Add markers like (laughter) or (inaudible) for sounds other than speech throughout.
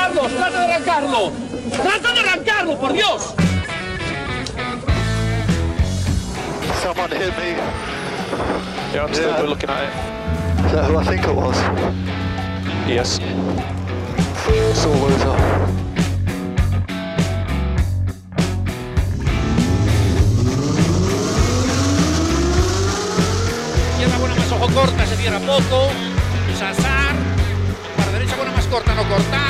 Carlos, trata de arrancarlo. Trata de arrancarlo, por Dios. Someone hit me. Yeah, I'm still Yeah. looking at it. Is that who I think it was? Yes. Buena más ojo corta, se cierra poco. Sasar. Para derecha buena más corta, no cortar.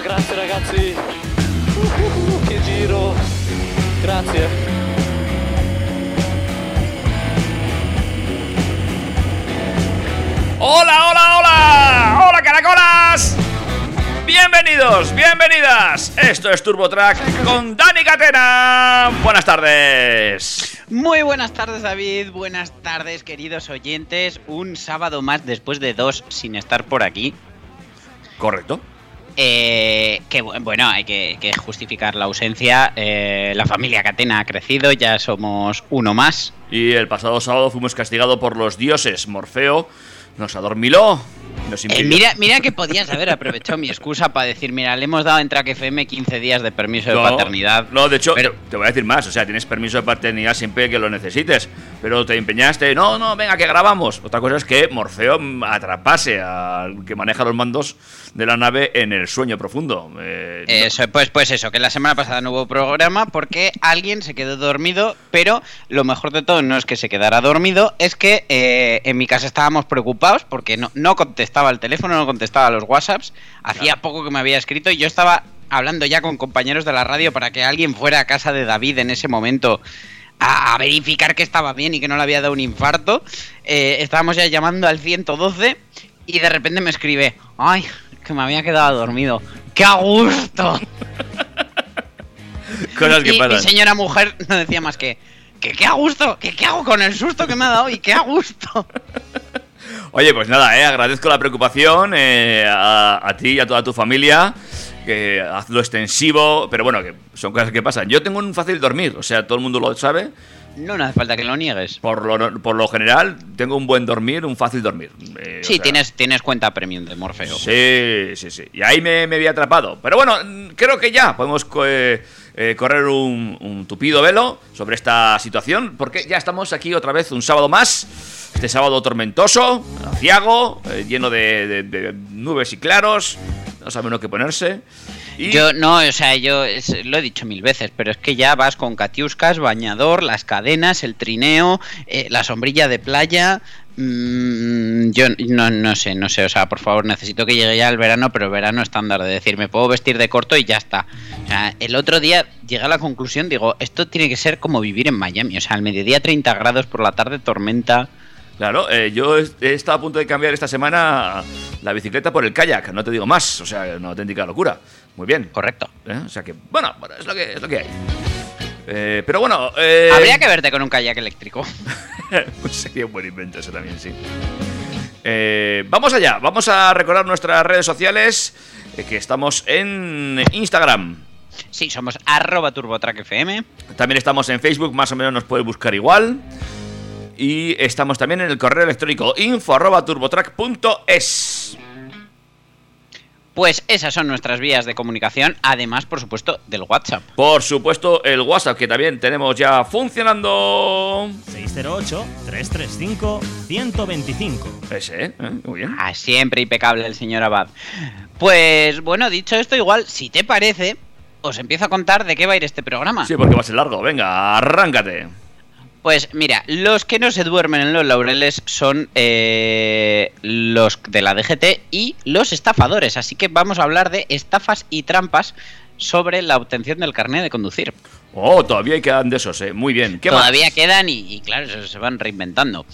Oh, grazie ragazzi! Uh, che giro! Grazie! ¡Hola, hola, hola! ¡Hola, caracolas! Bienvenidos, bienvenidas. Esto es TurboTrack con Dani Catena. Buenas tardes. Muy buenas tardes David, buenas tardes queridos oyentes, un sábado más después de dos sin estar por aquí. Correcto. Eh, que bu- bueno, hay que, que justificar la ausencia, eh, la familia Catena ha crecido, ya somos uno más. Y el pasado sábado fuimos castigados por los dioses. Morfeo nos adormiló. Nos Eh, mira, mira que podías haber aprovechado mi excusa para decir, mira, le hemos dado en Track FM 15 días de permiso de No, paternidad. No, de hecho, Pero- te voy a decir más. O sea, tienes permiso de paternidad siempre que lo necesites. Pero te empeñaste. No, no, venga, que grabamos. Otra cosa es que Morfeo atrapase al que maneja los mandos de la nave en el sueño profundo. Eh, no- Eso, pues, pues eso, que la semana pasada no hubo programa porque alguien se quedó dormido, pero lo mejor de todo no es que se quedara dormido, es que eh, en mi casa estábamos preocupados porque no, no contestaba el teléfono, no contestaba los WhatsApps, hacía poco que me había escrito y yo estaba hablando ya con compañeros de la radio para que alguien fuera a casa de David en ese momento a, verificar que estaba bien y que no le había dado un infarto. Eh, estábamos ya llamando al 112 y de repente me escribe, ay, que me había quedado dormido. ¡Qué a gusto! (laughs) cosas que y mi señora mujer no decía más que, que qué a gusto, que qué hago con el susto que me ha dado y qué a gusto. (laughs) Oye, pues nada, eh, agradezco la preocupación eh, a, a ti y a toda tu familia. Que hazlo extensivo, pero bueno, que son cosas que pasan. Yo tengo un fácil dormir, o sea, todo el mundo lo sabe. No, no hace falta que lo niegues. Por lo, por lo general, tengo un buen dormir, un fácil dormir. Eh, o Sí, sea, tienes, tienes cuenta premium de Morfeo. Sí, sí, sí. Y ahí me, me había atrapado. Pero bueno, creo que ya podemos co- eh, eh, correr un, un tupido velo sobre esta situación, porque ya estamos aquí otra vez un sábado más. Este sábado tormentoso, aciago, eh, lleno de, nubes y claros. No sabe uno qué ponerse. Yo no, o sea, yo lo he dicho mil veces, pero es que ya vas con catiuscas, bañador, las cadenas, el trineo, eh, la sombrilla de playa. mm, yo no, no sé, no sé, o sea, por favor, necesito que llegue ya el verano, pero el verano estándar, de decir, me puedo vestir de corto y ya está. O sea, el otro día llegué a la conclusión, digo, esto tiene que ser como vivir en Miami, o sea, al mediodía 30 grados, por la tarde tormenta. Claro, eh, yo he he estado a punto de cambiar esta semana la bicicleta por el kayak, no te digo más, o sea, una auténtica locura. Muy bien. Correcto. ¿eh? O sea que, bueno, bueno, es lo que, es lo que hay. Eh, pero bueno, eh, Habría que verte con un kayak eléctrico. (laughs) pues sería un buen invento eso también, sí. Eh, vamos allá, vamos a recordar nuestras redes sociales, que estamos en Instagram. Sí, somos arroba turbotrackfm. También estamos en Facebook, más o menos nos puedes buscar igual. Y estamos también en el correo electrónico info arroba turbotrack.es. Pues esas son nuestras vías de comunicación, además, por supuesto, del WhatsApp. Por supuesto, el WhatsApp que también tenemos ya funcionando. 608-335-125. Ese, ¿eh? Muy bien. Ah, siempre impecable el señor Abad. Pues bueno, dicho esto, igual, si te parece, os empiezo a contar de qué va a ir este programa. Sí, porque va a ser largo. Venga, arráncate. Pues mira, los que no se duermen en los laureles son eh, los de la DGT y los estafadores. Así que vamos a hablar de estafas y trampas sobre la obtención del carnet de conducir. Oh, todavía quedan de esos, ¿eh? Muy bien. ¿Qué más? Todavía quedan y, y claro, se, se van reinventando.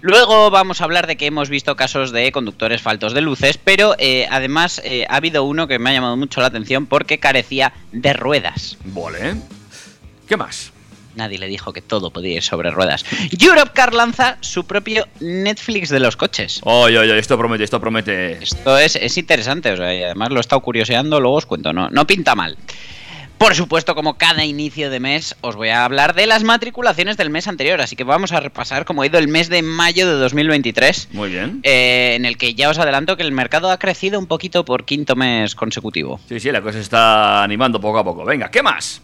Luego vamos a hablar de que hemos visto casos de conductores faltos de luces, pero eh, además eh, ha habido uno que me ha llamado mucho la atención porque carecía de ruedas. Vale. ¿Qué más? Nadie le dijo que todo podía ir sobre ruedas. Europcar lanza su propio Netflix de los coches. Oye, oye, esto promete, esto promete. Esto es, es interesante, o sea, y además lo he estado curioseando, luego os cuento, no, no pinta mal. Por supuesto, como cada inicio de mes, os voy a hablar de las matriculaciones del mes anterior, así que vamos a repasar cómo ha ido el mes de mayo de 2023, Muy bien. eh, en el que ya os adelanto que el mercado ha crecido un poquito por quinto mes consecutivo. Sí, sí, la cosa se está animando poco a poco. Venga, ¿qué más?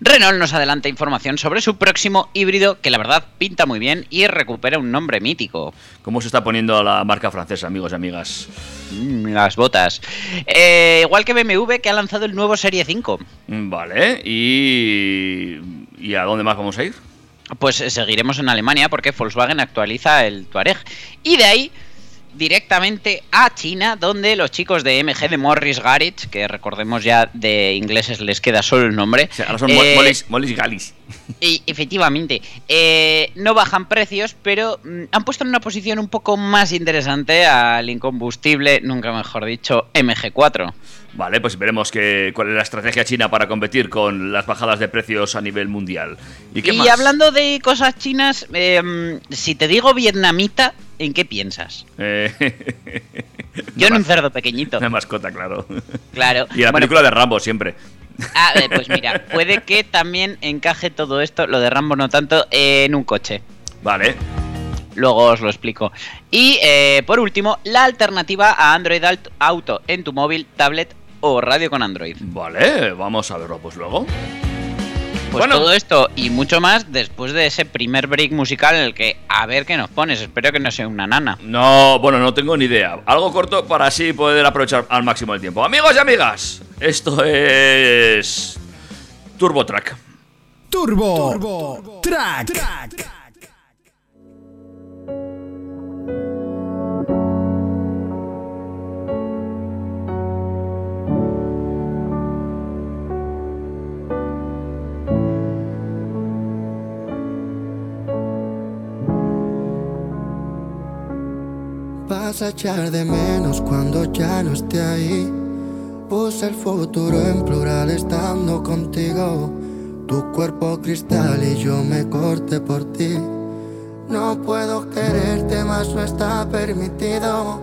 Renault nos adelanta información sobre su próximo híbrido, que la verdad pinta muy bien y recupera un nombre mítico. ¿Cómo se está poniendo la marca francesa, amigos y amigas? Mm, las botas. Eh, igual que BMW, que ha lanzado el nuevo Serie 5. Mm, Vale, ¿y, ¿y a dónde más vamos a ir? Pues eh, seguiremos en Alemania porque Volkswagen actualiza el Touareg. Y de ahí directamente a China, donde los chicos de MG de Morris Garage, que recordemos ya de ingleses les queda solo el nombre, O sea, ahora son mo- eh, molis galis. y efectivamente, eh, no bajan precios, pero mm, han puesto en una posición un poco más interesante al incombustible, nunca mejor dicho, MG4. Vale, pues veremos que, cuál es la estrategia china para competir con las bajadas de precios a nivel mundial. ¿Y qué y más? hablando de cosas chinas, eh, si te digo vietnamita, ¿en qué piensas? Eh, (laughs) Yo en un cerdo pequeñito. Una mascota, claro. Claro. Y la Bueno, película de Rambo siempre. ah, eh, pues mira, puede que también encaje todo esto, lo de Rambo no tanto, en un coche. Vale. Luego os lo explico. Y eh, por último, la alternativa a Android Auto en tu móvil, tablet o radio con Android. Vale, vamos a verlo pues luego. Pues Bueno. todo esto y mucho más después de ese primer break musical en el que a ver qué nos pones. Espero que no sea una nana. No, bueno, no tengo ni idea. Algo corto para así poder aprovechar al máximo el tiempo. Amigos y amigas, esto es Turbo Track. Turbo, Track. Vas a echar de menos cuando ya no esté ahí. Puse el futuro en plural estando contigo. Tu cuerpo cristal y yo me corté por ti. No puedo quererte más, no está permitido.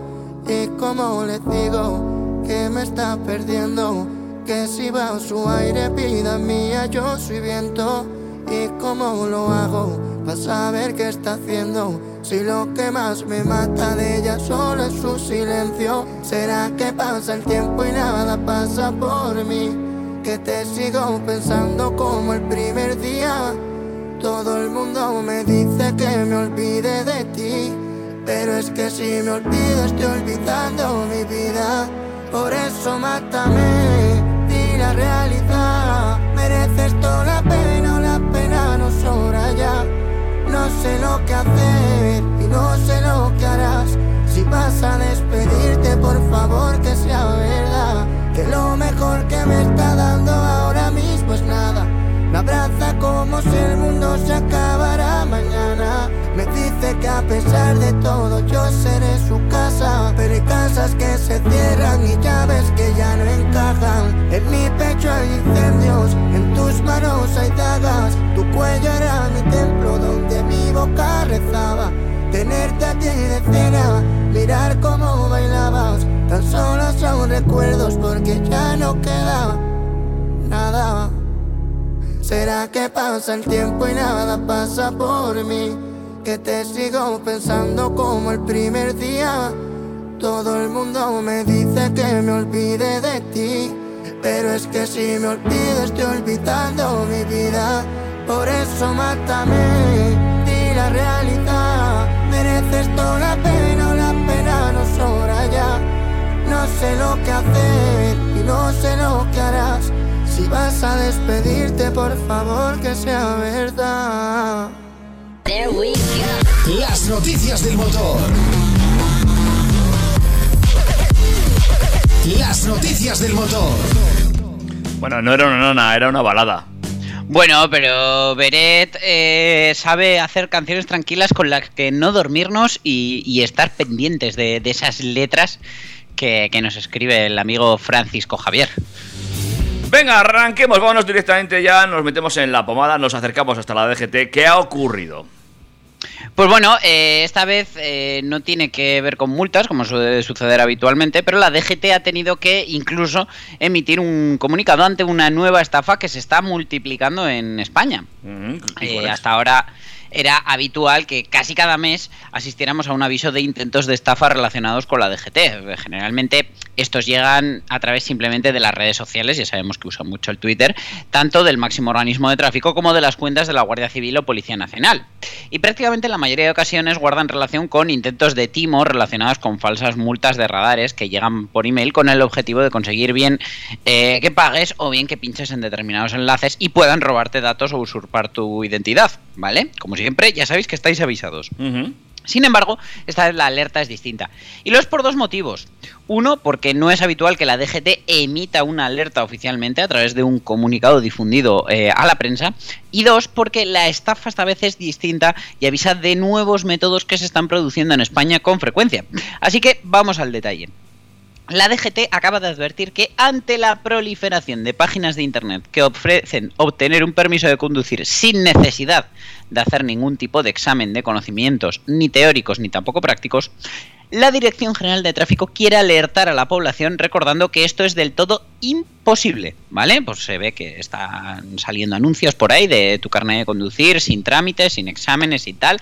Y como le digo que me está perdiendo, que si va su aire, vida mía, yo soy viento. Y cómo lo hago para saber qué está haciendo. Si lo que más me mata de ella solo es su silencio. ¿Será que pasa el tiempo y nada pasa por mí? Que te sigo pensando como el primer día. Todo el mundo me dice que me olvide de ti. Pero es que si me olvido estoy olvidando mi vida. Por eso mátame, di la realidad. Mereces toda la pena la pena no sobra ya. No sé lo que hacer Si vas a despedirte, por favor que sea verdad. Que lo mejor que me está dando ahora mismo es nada. Me abraza como si el mundo se acabara mañana. Me dice que a pesar de todo yo seré su casa. Pero hay casas que se cierran y llaves que ya no encajan. En mi pecho hay incendios, en tus manos hay dagas. Tu cuello era mi templo donde mi boca rezaba. Tenerte a ti de cena, mirar cómo bailabas. Tan solo son recuerdos porque ya no queda nada. ¿Será que pasa el tiempo y nada pasa por mí? Que te sigo pensando como el primer día. Todo el mundo me dice que me olvide de ti. Pero es que si me olvido estoy olvidando mi vida. Por eso mátame, di la realidad. Mereces toda la pena la pena no sobra ya. No sé lo que hacer y no sé lo que harás. Si vas a despedirte, por favor que sea verdad. Las noticias del motor. Las noticias del motor. Bueno, no era una nana, era una balada. Bueno, pero Beret eh, sabe hacer canciones tranquilas con las que no dormirnos y, y estar pendientes de, de esas letras que, que nos escribe el amigo Francisco Javier. Venga, arranquemos, vámonos directamente ya, nos metemos en la pomada, nos acercamos hasta la DGT. ¿Qué ha ocurrido? Pues bueno, eh, esta vez eh, no tiene que ver con multas, como suele suceder habitualmente, pero la DGT ha tenido que incluso emitir un comunicado ante una nueva estafa que se está multiplicando en España. Mm, ¿y Eh, hasta ahora era habitual que casi cada mes asistiéramos a un aviso de intentos de estafa relacionados con la DGT. Generalmente estos llegan a través simplemente de las redes sociales, ya sabemos que usan mucho el Twitter, tanto del máximo organismo de tráfico como de las cuentas de la Guardia Civil o Policía Nacional. Y prácticamente en la mayoría de ocasiones guardan relación con intentos de timo relacionados con falsas multas de radares que llegan por email con el objetivo de conseguir bien eh, que pagues o bien que pinches en determinados enlaces y puedan robarte datos o usurpar tu identidad, ¿vale? Como siempre, ya sabéis que estáis avisados. Sin embargo, esta vez la alerta es distinta. Y lo es por dos motivos. Uno, porque no es habitual que la DGT emita una alerta oficialmente a través de un comunicado difundido eh, a la prensa. Y dos, porque la estafa esta vez es distinta y avisa de nuevos métodos que se están produciendo en España con frecuencia. Así que vamos al detalle. La DGT acaba de advertir que ante la proliferación de páginas de Internet que ofrecen obtener un permiso de conducir sin necesidad de hacer ningún tipo de examen de conocimientos, ni teóricos ni tampoco prácticos, la Dirección General de Tráfico quiere alertar a la población recordando que esto es del todo imposible, ¿vale? Pues se ve que están saliendo anuncios por ahí de tu carnet de conducir sin trámites, sin exámenes y tal.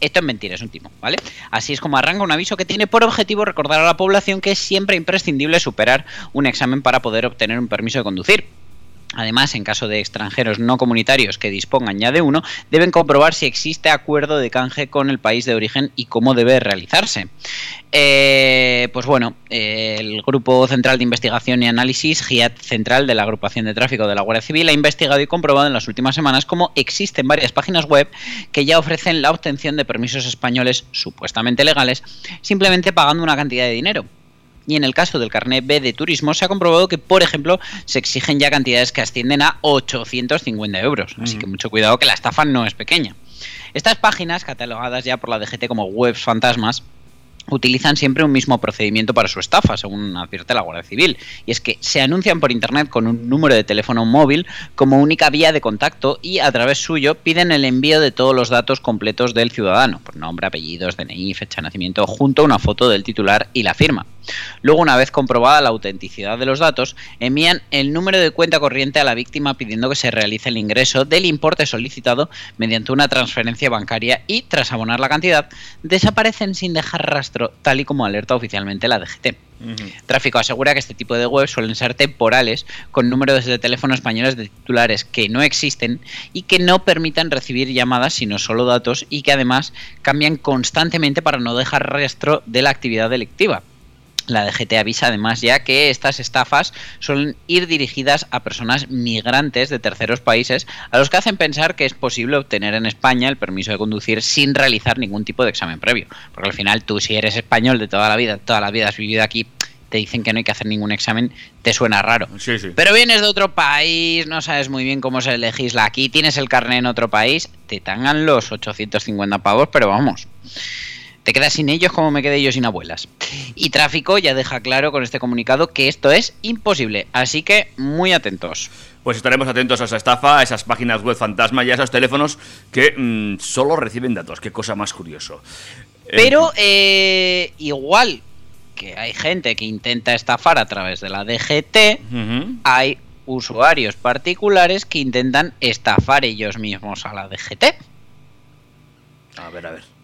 Esto es mentira, es un timo, ¿vale? Así es como arranca un aviso que tiene por objetivo recordar a la población que es siempre imprescindible superar un examen para poder obtener un permiso de conducir. Además, en caso de extranjeros no comunitarios que dispongan ya de uno, deben comprobar si existe acuerdo de canje con el país de origen y cómo debe realizarse. Eh, pues bueno, eh, el Grupo Central de Investigación y Análisis, GIAT Central de la Agrupación de Tráfico de la Guardia Civil, ha investigado y comprobado en las últimas semanas cómo existen varias páginas web que ya ofrecen la obtención de permisos españoles supuestamente legales simplemente pagando una cantidad de dinero. Y en el caso del carnet B de turismo se ha comprobado que, por ejemplo, se exigen ya cantidades que ascienden a 850 euros. Así que mucho cuidado que la estafa no es pequeña. Estas páginas, catalogadas ya por la DGT como webs fantasmas, utilizan siempre un mismo procedimiento para su estafa, según advierte la Guardia Civil. Y es que se anuncian por Internet con un número de teléfono móvil como única vía de contacto y a través suyo piden el envío de todos los datos completos del ciudadano, por nombre, apellidos, DNI, fecha de nacimiento, junto a una foto del titular y la firma. Luego, una vez comprobada la autenticidad de los datos, envían el número de cuenta corriente a la víctima pidiendo que se realice el ingreso del importe solicitado mediante una transferencia bancaria y, tras abonar la cantidad, desaparecen sin dejar rastro, tal y como alerta oficialmente la DGT. Tráfico asegura que este tipo de webs suelen ser temporales, con números de teléfono españoles de titulares que no existen y que no permitan recibir llamadas sino solo datos y que además cambian constantemente para no dejar rastro de la actividad delictiva. La DGT avisa además ya que estas estafas suelen ir dirigidas a personas migrantes de terceros países a los que hacen pensar que es posible obtener en España el permiso de conducir sin realizar ningún tipo de examen previo. Porque al final tú si eres español de toda la vida, toda la vida has vivido aquí, te dicen que no hay que hacer ningún examen, te suena raro. Sí, sí. Pero vienes de otro país, no sabes muy bien cómo se legisla aquí, tienes el carnet en otro país, te tangan los 850 pavos, pero vamos. Te quedas sin ellos como me quedé yo sin abuelas. Y Tráfico ya deja claro con este comunicado que esto es imposible, así que muy atentos. Pues estaremos atentos a esa estafa, a esas páginas web fantasma y a esos teléfonos que mm, solo reciben datos. Qué cosa más curioso. Eh, Pero eh, igual que hay gente que intenta estafar a través de la DGT, hay usuarios particulares que intentan estafar ellos mismos a la DGT. A ver, a ver.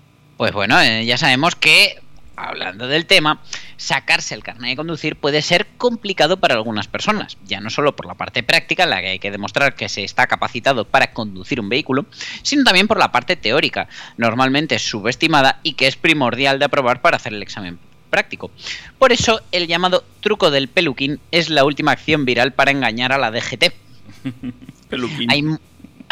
Pues bueno, eh, ya sabemos que, hablando del tema, sacarse el carnet de conducir puede ser complicado para algunas personas, ya no solo por la parte práctica, en la que hay que demostrar que se está capacitado para conducir un vehículo, sino también por la parte teórica, normalmente subestimada y que es primordial de aprobar para hacer el examen práctico. Por eso, el llamado truco del peluquín es la última acción viral para engañar a la DGT. (laughs) Peluquín. Hay,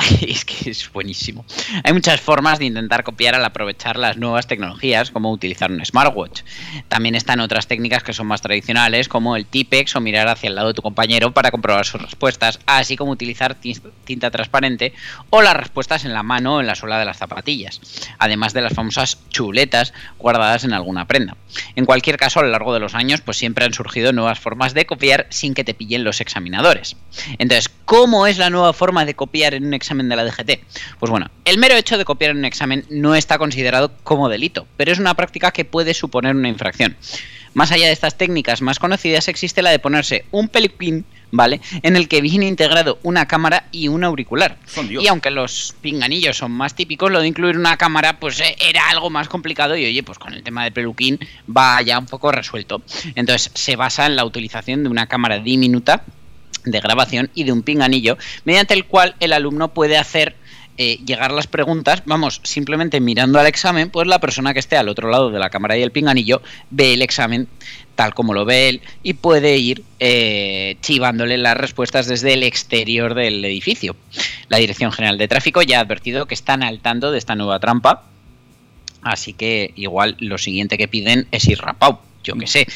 (laughs) es que es buenísimo. Hay muchas formas de intentar copiar al aprovechar las nuevas tecnologías, como utilizar un smartwatch. También están otras técnicas que son más tradicionales, como el Tipex o mirar hacia el lado de tu compañero para comprobar sus respuestas, así como utilizar tinta transparente o las respuestas en la mano o en la suela de las zapatillas, además de las famosas chuletas guardadas en alguna prenda. En cualquier caso, a lo largo de los años, pues siempre han surgido nuevas formas de copiar sin que te pillen los examinadores. Entonces, ¿cómo es la nueva forma de copiar en un examen de la DGT? Pues bueno, el mero hecho de copiar en un examen no está considerado como delito, pero es una práctica que puede suponer una infracción. Más allá de estas técnicas más conocidas, existe la de ponerse un peluquín, ¿vale? En el que viene integrado una cámara y un auricular. Y aunque los pinganillos son más típicos, lo de incluir una cámara, pues eh, era algo más complicado. Y oye, pues con el tema del peluquín va ya un poco resuelto. Entonces, se basa en la utilización de una cámara diminuta de grabación y de un pinganillo, mediante el cual el alumno puede hacer eh, llegar las preguntas, vamos, simplemente mirando al examen, pues la persona que esté al otro lado de la cámara y el pinganillo ve el examen tal como lo ve él y puede ir eh, chivándole las respuestas desde el exterior del edificio. La Dirección General de Tráfico ya ha advertido que están al tanto de esta nueva trampa, así que igual lo siguiente que piden es ir rapado yo que sé.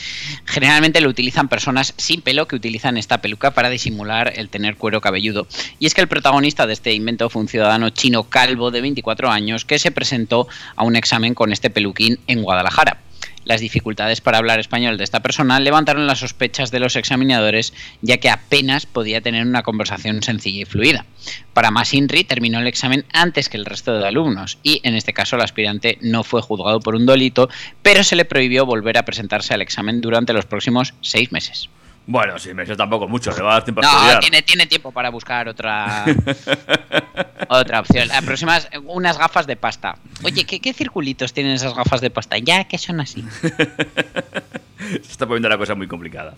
Generalmente lo utilizan personas sin pelo que utilizan esta peluca para disimular el tener cuero cabelludo. Y es que el protagonista de este invento fue un ciudadano chino calvo de 24 años que se presentó a un examen con este peluquín en Guadalajara. Las dificultades para hablar español de esta persona levantaron las sospechas de los examinadores, ya que apenas podía tener una conversación sencilla y fluida. Para más INRI terminó el examen antes que el resto de alumnos y en este caso el aspirante no fue juzgado por un delito, pero se le prohibió volver a presentarse al examen durante los próximos seis meses. Bueno, sí, meses tampoco mucho, le va a dar tiempo a No, estudiar. tiene, tiene tiempo para buscar otra (laughs) otra opción. La próxima es unas gafas de pasta. Oye, ¿qué, qué circulitos tienen esas gafas de pasta? Ya que son así. (laughs) Se está poniendo la cosa muy complicada.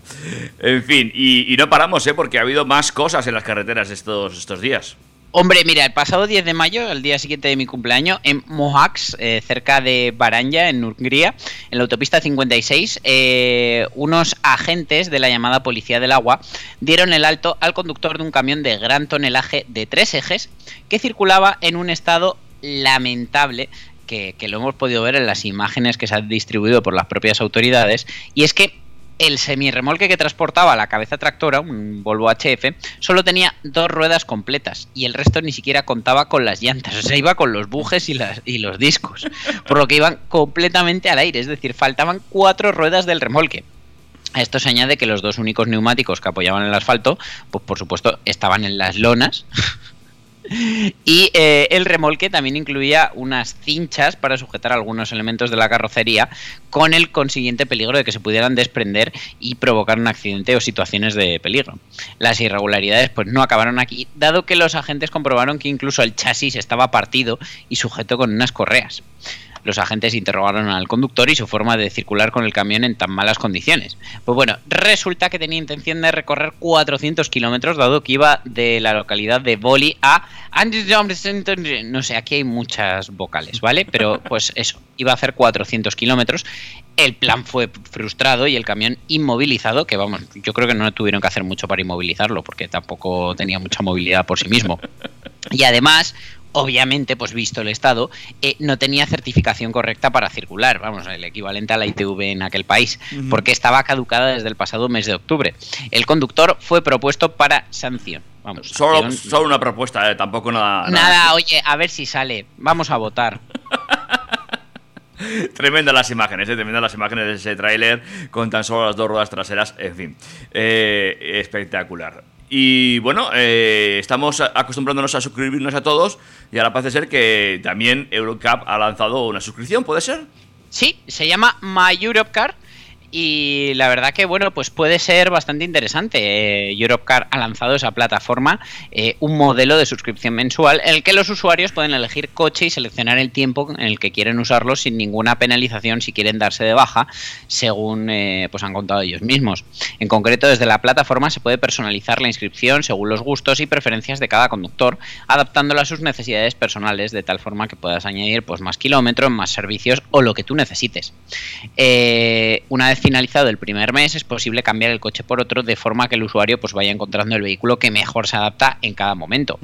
En fin, y, y no paramos, ¿eh? Porque ha habido más cosas en las carreteras estos, estos días. Hombre, mira, el pasado 10 de mayo, el día siguiente de mi cumpleaños, en Mohacs, eh, cerca de Baranya, en Hungría, en la autopista 56, eh, unos agentes de la llamada Policía del Agua dieron el alto al conductor de un camión de gran tonelaje de tres ejes que circulaba en un estado lamentable que, que lo hemos podido ver en las imágenes que se han distribuido por las propias autoridades, y es que el semirremolque que transportaba la cabeza tractora, un Volvo HF, solo tenía dos ruedas completas y el resto ni siquiera contaba con las llantas, o sea, iba con los bujes y, las, y los discos, (laughs) por lo que iban completamente al aire, es decir, faltaban cuatro ruedas del remolque. A esto se añade que los dos únicos neumáticos que apoyaban el asfalto, pues por supuesto estaban en las lonas. (laughs) Y eh, el remolque también incluía unas cinchas para sujetar algunos elementos de la carrocería con el consiguiente peligro de que se pudieran desprender y provocar un accidente o situaciones de peligro. Las irregularidades pues no acabaron aquí, dado que los agentes comprobaron que incluso el chasis estaba partido y sujeto con unas correas. Los agentes interrogaron al conductor y su forma de circular con el camión en tan malas condiciones. Pues bueno, resulta que tenía intención de recorrer 400 kilómetros, dado que iba de la localidad de Boli a... No sé, aquí hay muchas vocales, ¿vale? Pero pues eso, iba a hacer 400 kilómetros. El plan fue frustrado y el camión inmovilizado, que vamos, yo creo que no tuvieron que hacer mucho para inmovilizarlo, porque tampoco tenía mucha movilidad por sí mismo. Y además, obviamente, pues visto el estado, eh, no tenía certificación correcta para circular, vamos, el equivalente a la ITV en aquel país, porque estaba caducada desde el pasado mes de octubre. El conductor fue propuesto para sanción. Vamos, Solo, sanción- solo una propuesta, ¿eh? Tampoco nada. Nada, oye, a ver si sale. Vamos a votar. (laughs) Tremendas las imágenes, ¿eh? tremendas las imágenes de ese tráiler con tan solo las dos ruedas traseras, en fin, eh, espectacular. Y bueno, eh, estamos acostumbrándonos a suscribirnos a todos y ahora parece ser que también Eurocup ha lanzado una suscripción, ¿puede ser? Sí, se llama My Europe Car. Y la verdad que, bueno, pues puede ser bastante interesante. Eh, Europcar ha lanzado esa plataforma, eh, un modelo de suscripción mensual en el que los usuarios pueden elegir coche y seleccionar el tiempo en el que quieren usarlo sin ninguna penalización si quieren darse de baja, según eh, pues han contado ellos mismos. En concreto, desde la plataforma se puede personalizar la inscripción según los gustos y preferencias de cada conductor, adaptándola a sus necesidades personales de tal forma que puedas añadir pues, más kilómetros, más servicios o lo que tú necesites. Eh, una vez finalizado el primer mes es posible cambiar el coche por otro de forma que el usuario pues, vaya encontrando el vehículo que mejor se adapta en cada momento.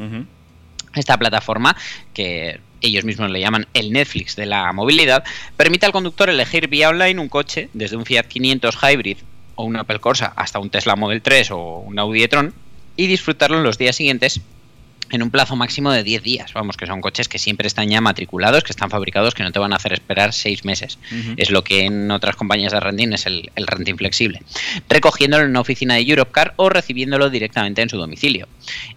Esta plataforma, que ellos mismos le llaman el Netflix de la movilidad, permite al conductor elegir vía online un coche, desde un Fiat 500 Hybrid o un Apple Corsa hasta un Tesla Model 3 o un Audi e-tron, y disfrutarlo en los días siguientes en un plazo máximo de 10 días. Vamos, que son coches que siempre están ya matriculados, que están fabricados, que no te van a hacer esperar 6 meses. Es lo que en otras compañías de renting es el, el renting flexible. Recogiéndolo en una oficina de Europcar o recibiéndolo directamente en su domicilio.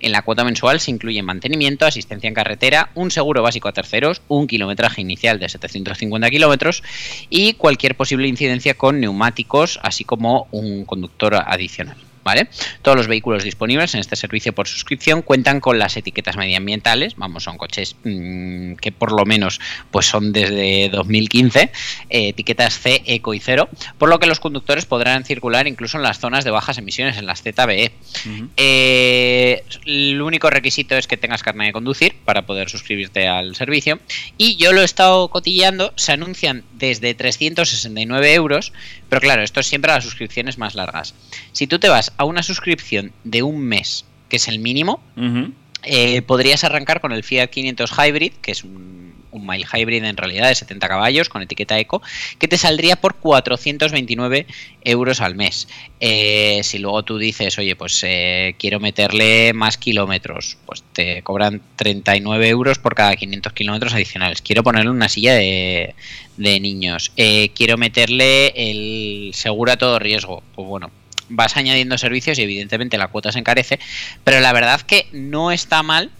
En la cuota mensual se incluye mantenimiento, asistencia en carretera, un seguro básico a terceros, un kilometraje inicial de 750 kilómetros y cualquier posible incidencia con neumáticos, así como un conductor adicional. ¿Vale? Todos los vehículos disponibles en este servicio por suscripción cuentan con las etiquetas medioambientales, vamos, son coches mmm, que por lo menos pues son desde 2015, eh, etiquetas C, Eco y Cero, por lo que los conductores podrán circular incluso en las zonas de bajas emisiones, en las ZBE. Uh -huh. eh, el único requisito es que tengas carne de conducir para poder suscribirte al servicio y yo lo he estado cotillando, se anuncian desde 369 euros, pero claro, esto es siempre a las suscripciones más largas. Si tú te vas a una suscripción de un mes, que es el mínimo, uh -huh. eh, podrías arrancar con el Fiat 500 Hybrid, que es un, un mild hybrid en realidad de 70 caballos con etiqueta eco, que te saldría por 429 euros al mes. Eh, si luego tú dices, oye, pues eh, quiero meterle más kilómetros, pues te cobran 39 euros por cada 500 kilómetros adicionales. Quiero ponerle una silla de, de niños. Eh, quiero meterle el seguro a todo riesgo. Pues bueno, vas añadiendo servicios y evidentemente la cuota se encarece, pero la verdad que no está mal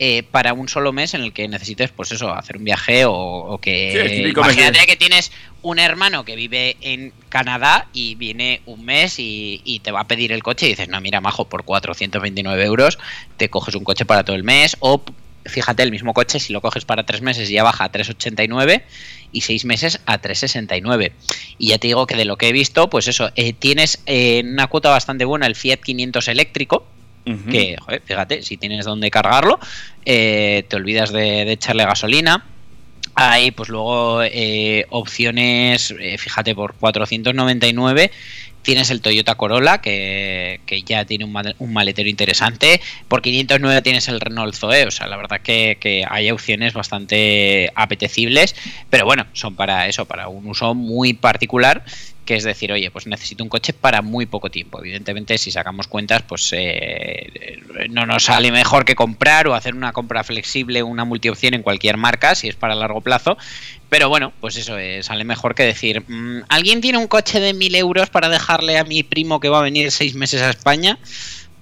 eh, para un solo mes en el que necesites, pues eso, hacer un viaje o, o que... Sí, imagínate que... que tienes un hermano que vive en Canadá y viene un mes y, y, te va a pedir el coche y dices, no, mira, majo, por 429 euros te coges un coche para todo el mes o... Fíjate, el mismo coche, si lo coges para tres meses ya baja a 3,89 y seis meses a 3,69. Y ya te digo que de lo que he visto, pues eso, eh, tienes eh, una cuota bastante buena el Fiat 500 eléctrico, Uh -huh. que joder, fíjate, si tienes donde cargarlo, eh, te olvidas de, de, echarle gasolina. Hay pues luego eh, opciones, fíjate, por 499 tienes el Toyota Corolla, que, que ya tiene un, un, maletero interesante. Por 509 tienes el Renault Zoe. O sea, la verdad que, que, hay opciones bastante apetecibles. Pero bueno, son para eso, para un uso muy particular. Que es decir, oye, pues necesito un coche para muy poco tiempo. Evidentemente, si sacamos cuentas, pues eh, no nos sale mejor que comprar o hacer una compra flexible, una multiopción en cualquier marca, si es para largo plazo. Pero bueno, pues eso eh, sale mejor que decir, mmm, ¿alguien tiene un coche de mil euros para dejarle a mi primo que va a venir seis meses a España?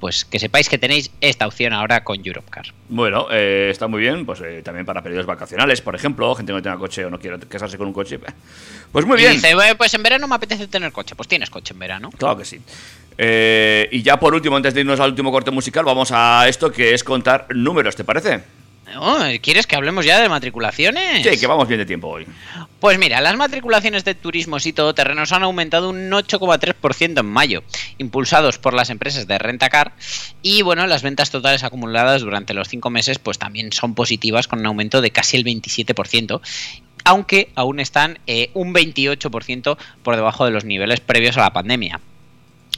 Pues que sepáis que tenéis esta opción ahora con Europcar. Bueno, eh, está muy bien, pues eh, también para periodos vacacionales, por ejemplo, gente que no tenga coche o no quiere casarse con un coche. Pues muy bien. Y dice, pues en verano me apetece tener coche, pues tienes coche en verano. Claro que sí. Eh, y ya por último, antes de irnos al último corte musical, vamos a esto que es contar números, ¿te parece? Oh, ¿Quieres que hablemos ya de matriculaciones? Sí, que vamos bien de tiempo hoy. Pues mira, las matriculaciones de turismos y todoterrenos han aumentado un 8,3% en mayo, impulsados por las empresas de rentacar y bueno, las ventas totales acumuladas durante los cinco meses pues también son positivas con un aumento de casi el 27%, aunque aún están eh, un 28% por debajo de los niveles previos a la pandemia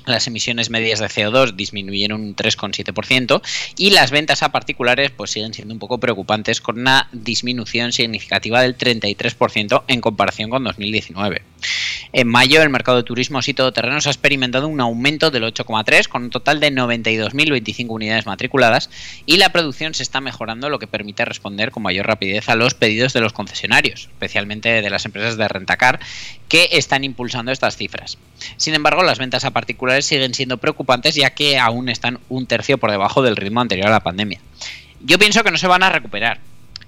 las emisiones medias de CO2 disminuyeron un 3,7% y las ventas a particulares pues siguen siendo un poco preocupantes con una disminución significativa del 33% en comparación con 2019. En mayo el mercado de turismos y todoterrenos ha experimentado un aumento del 8,3 con un total de 92.025 unidades matriculadas y la producción se está mejorando lo que permite responder con mayor rapidez a los pedidos de los concesionarios, especialmente de las empresas de rentacar que están impulsando estas cifras. Sin embargo, las ventas a particulares siguen siendo preocupantes ya que aún están un tercio por debajo del ritmo anterior a la pandemia. Yo pienso que no se van a recuperar,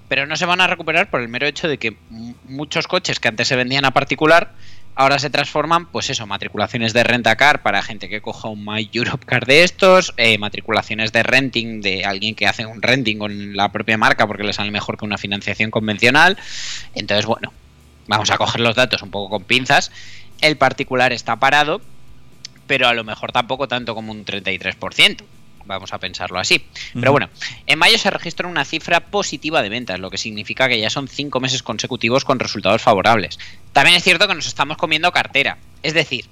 pero no se van a recuperar por el mero hecho de que muchos coches que antes se vendían a particular ahora se transforman, pues eso, matriculaciones de rentacar para gente que coja un My Europe Car de estos, eh, matriculaciones de renting de alguien que hace un renting con la propia marca porque le sale mejor que una financiación convencional. Entonces, bueno, vamos a coger los datos un poco con pinzas. El particular está parado, pero a lo mejor tampoco tanto como un 33%. Vamos a pensarlo así. Pero bueno, en mayo se registró una cifra positiva de ventas, lo que significa que ya son cinco meses consecutivos con resultados favorables. También es cierto que nos estamos comiendo cartera. Es decir,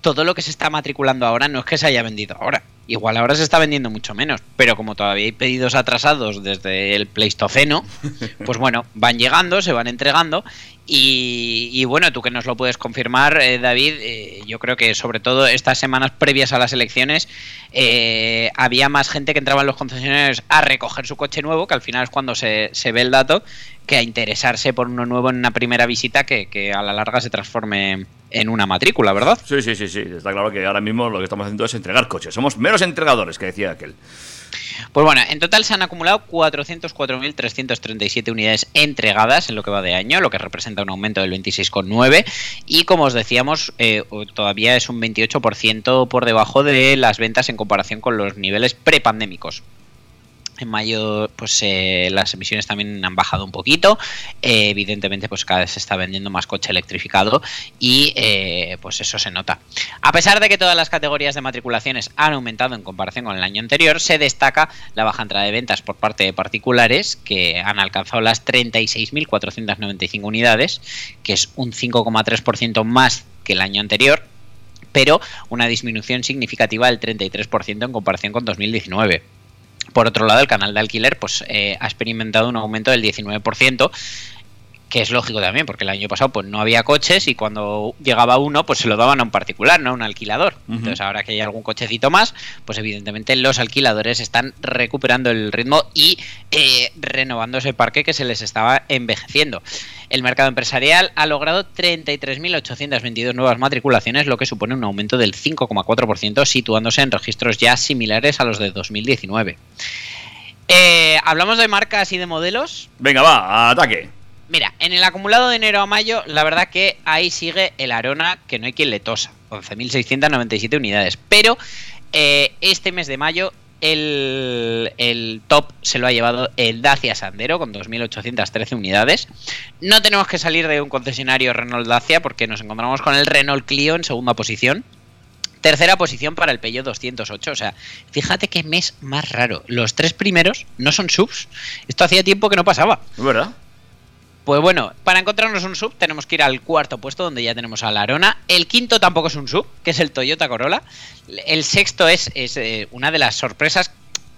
todo lo que se está matriculando ahora no es que se haya vendido ahora. igual ahora se está vendiendo mucho menos. Pero como todavía hay pedidos atrasados desde el Pleistoceno, (laughs) pues bueno, van llegando, se van entregando. Y, y bueno, tú que nos lo puedes confirmar, eh, David, eh, yo creo que sobre todo estas semanas previas a las elecciones eh, había más gente que entraba en los concesionarios a recoger su coche nuevo, que al final es cuando se, se ve el dato, que a interesarse por uno nuevo en una primera visita que, a la larga se transforme en una matrícula, ¿verdad? Sí, sí, sí, sí. Está claro que ahora mismo lo que estamos haciendo es entregar coches. Somos meros entregadores, que decía aquel. Pues bueno, en total se han acumulado 404.337 unidades entregadas en lo que va de año, lo que representa un aumento del 26,9 y como os decíamos, eh, todavía es un 28% por debajo de las ventas en comparación con los niveles prepandémicos. En mayo, pues eh, las emisiones también han bajado un poquito. Eh, evidentemente, pues cada vez se está vendiendo más coche electrificado y eh, pues eso se nota. A pesar de que todas las categorías de matriculaciones han aumentado en comparación con el año anterior, se destaca la baja entrada de ventas por parte de particulares que han alcanzado las 36.495 unidades, que es un 5,3% más que el año anterior pero una disminución significativa del 33% en comparación con 2019. Por otro lado, el canal de alquiler pues, eh, ha experimentado un aumento del 19%, que es lógico también, porque el año pasado pues, no había coches y cuando llegaba uno, pues se lo daban a un particular, no a un alquilador. Entonces, ahora que hay algún cochecito más, pues evidentemente los alquiladores están recuperando el ritmo y eh, renovando ese parque que se les estaba envejeciendo. El mercado empresarial ha logrado 33.822 nuevas matriculaciones, lo que supone un aumento del 5,4%, situándose en registros ya similares a los de 2019. Eh, Hablamos de marcas y de modelos. Venga, va, ataque. Mira, en el acumulado de enero a mayo, la verdad que ahí sigue el Arona, que no hay quien le tosa, 11.697 unidades. Pero eh, este mes de mayo, el, el top se lo ha llevado el Dacia Sandero con 2.813 unidades. No tenemos que salir de un concesionario Renault Dacia porque nos encontramos con el Renault Clio en segunda posición. Tercera posición para el Peugeot 208. O sea, fíjate qué mes más raro. Los tres primeros no son subs. Esto hacía tiempo que no pasaba. ¿Es verdad? Pues bueno, para encontrarnos un sub tenemos que ir al cuarto puesto donde ya tenemos a la Arona. El quinto tampoco es un sub, que es el Toyota Corolla. El sexto es, es eh, una de las sorpresas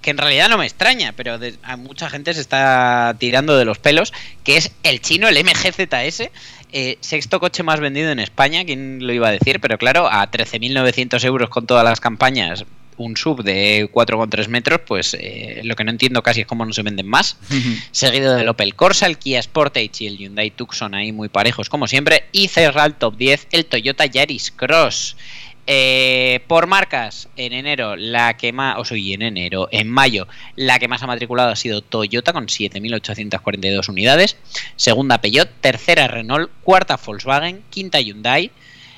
que en realidad no me extraña, pero a mucha gente se está tirando de los pelos, que es el chino, el MGZS. eh, sexto coche más vendido en España, quién lo iba a decir, pero claro, a 13.900 euros con todas las campañas, un sub de 4,3 metros, pues eh, lo que no entiendo casi es cómo no se venden más. Seguido del Opel Corsa, el Kia Sportage y el Hyundai Tucson ahí muy parejos como siempre, y cerra el top 10 el Toyota Yaris Cross. Eh, por marcas, en enero la que más, o soy en enero, en mayo la que más ha matriculado ha sido Toyota con 7.842 unidades, segunda Peugeot, tercera Renault, cuarta Volkswagen, quinta Hyundai,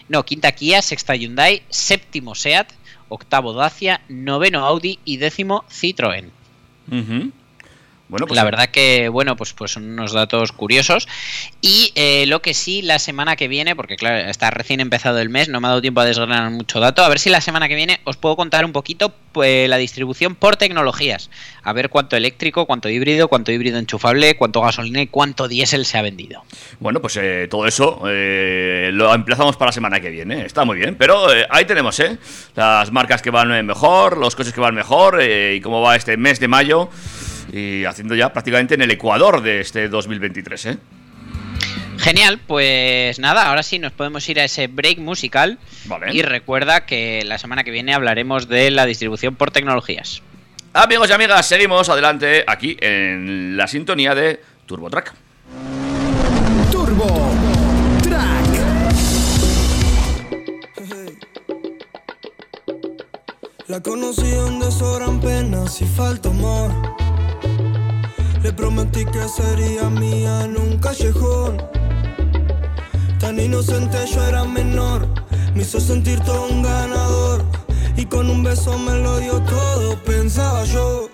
no, quinta Kia, sexta Hyundai, séptimo Seat, octavo Dacia, noveno Audi y décimo Citroën. Bueno, pues la verdad que, bueno, pues, pues son unos datos curiosos. Y eh, lo que sí, la semana que viene, porque claro, está recién empezado el mes, no me ha dado tiempo a desgranar mucho dato. A ver si la semana que viene os puedo contar un poquito pues, la distribución por tecnologías. A ver cuánto eléctrico, cuánto híbrido, cuánto híbrido enchufable, cuánto gasolina y cuánto diésel se ha vendido. Bueno, pues eh, todo eso eh, lo emplazamos para la semana que viene. Está muy bien, pero eh, ahí tenemos, ¿eh? Las marcas que van eh, mejor, los coches que van mejor eh, y cómo va este mes de mayo y haciendo ya prácticamente en el ecuador de este 2023, ¿eh? Genial, pues nada, ahora sí nos podemos ir a ese break musical. Vale. Y recuerda que la semana que viene hablaremos de la distribución por tecnologías. Amigos y amigas, seguimos adelante aquí en la sintonía de TurboTrack. Turbo Track. La conocí donde sobran penas y falta amor. Le prometí que sería mía en un callejón. Tan inocente yo era menor, me hizo sentir todo un ganador. Y con un beso me lo dio todo, pensaba yo.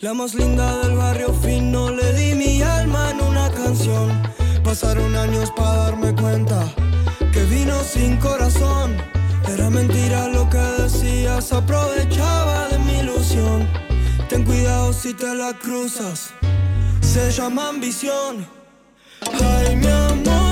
La más linda del barrio fino, le di mi alma en una canción. Pasaron años para darme cuenta que vino sin corazón. Era mentira lo que decías, aprovechaba de mi ilusión. Ten cuidado si te la cruzas, se llama ambición. Ay, mi amor,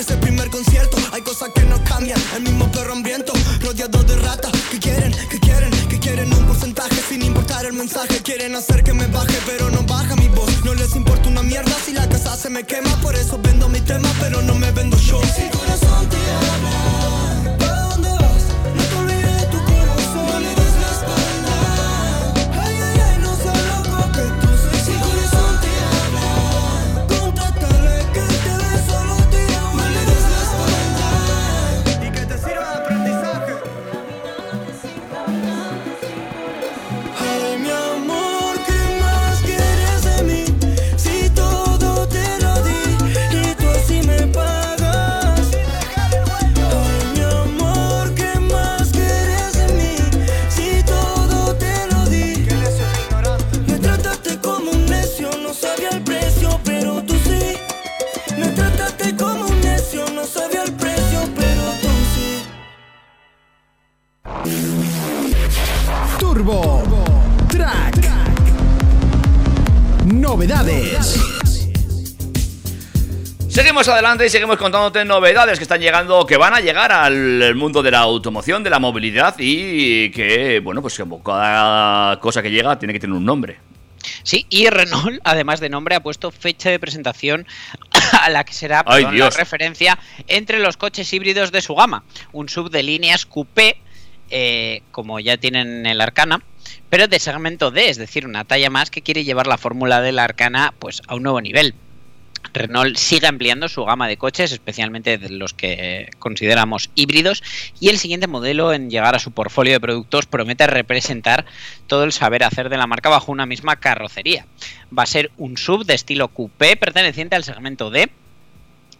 Desde el primer concierto hay cosas que no cambian. El mismo perro hambriento, rodeado de ratas que quieren, que quieren, que quieren un porcentaje sin importar el mensaje. Quieren hacer que me baje, pero no baja mi voz. No les importa una mierda si la casa se me quema. Por eso vendo mi tema, pero no me vendo yo. Si corazón. Novedades. Seguimos adelante y seguimos contándote novedades que están llegando, que van a llegar al mundo de la automoción, de la movilidad y que, bueno, pues como cada cosa que llega tiene que tener un nombre. Sí, y Renault, además de nombre, ha puesto fecha de presentación (coughs) a la que será Ay, perdón, la Dios. referencia entre los coches híbridos de su gama. Un sub de líneas coupé, eh, como ya tienen el Arcana, pero de segmento D, es decir, una talla más que quiere llevar la fórmula del Arcana pues, a un nuevo nivel. Renault sigue ampliando su gama de coches, especialmente de los que consideramos híbridos, y el siguiente modelo en llegar a su portfolio de productos promete representar todo el saber hacer de la marca bajo una misma carrocería. Va a ser un sub de estilo coupé perteneciente al segmento D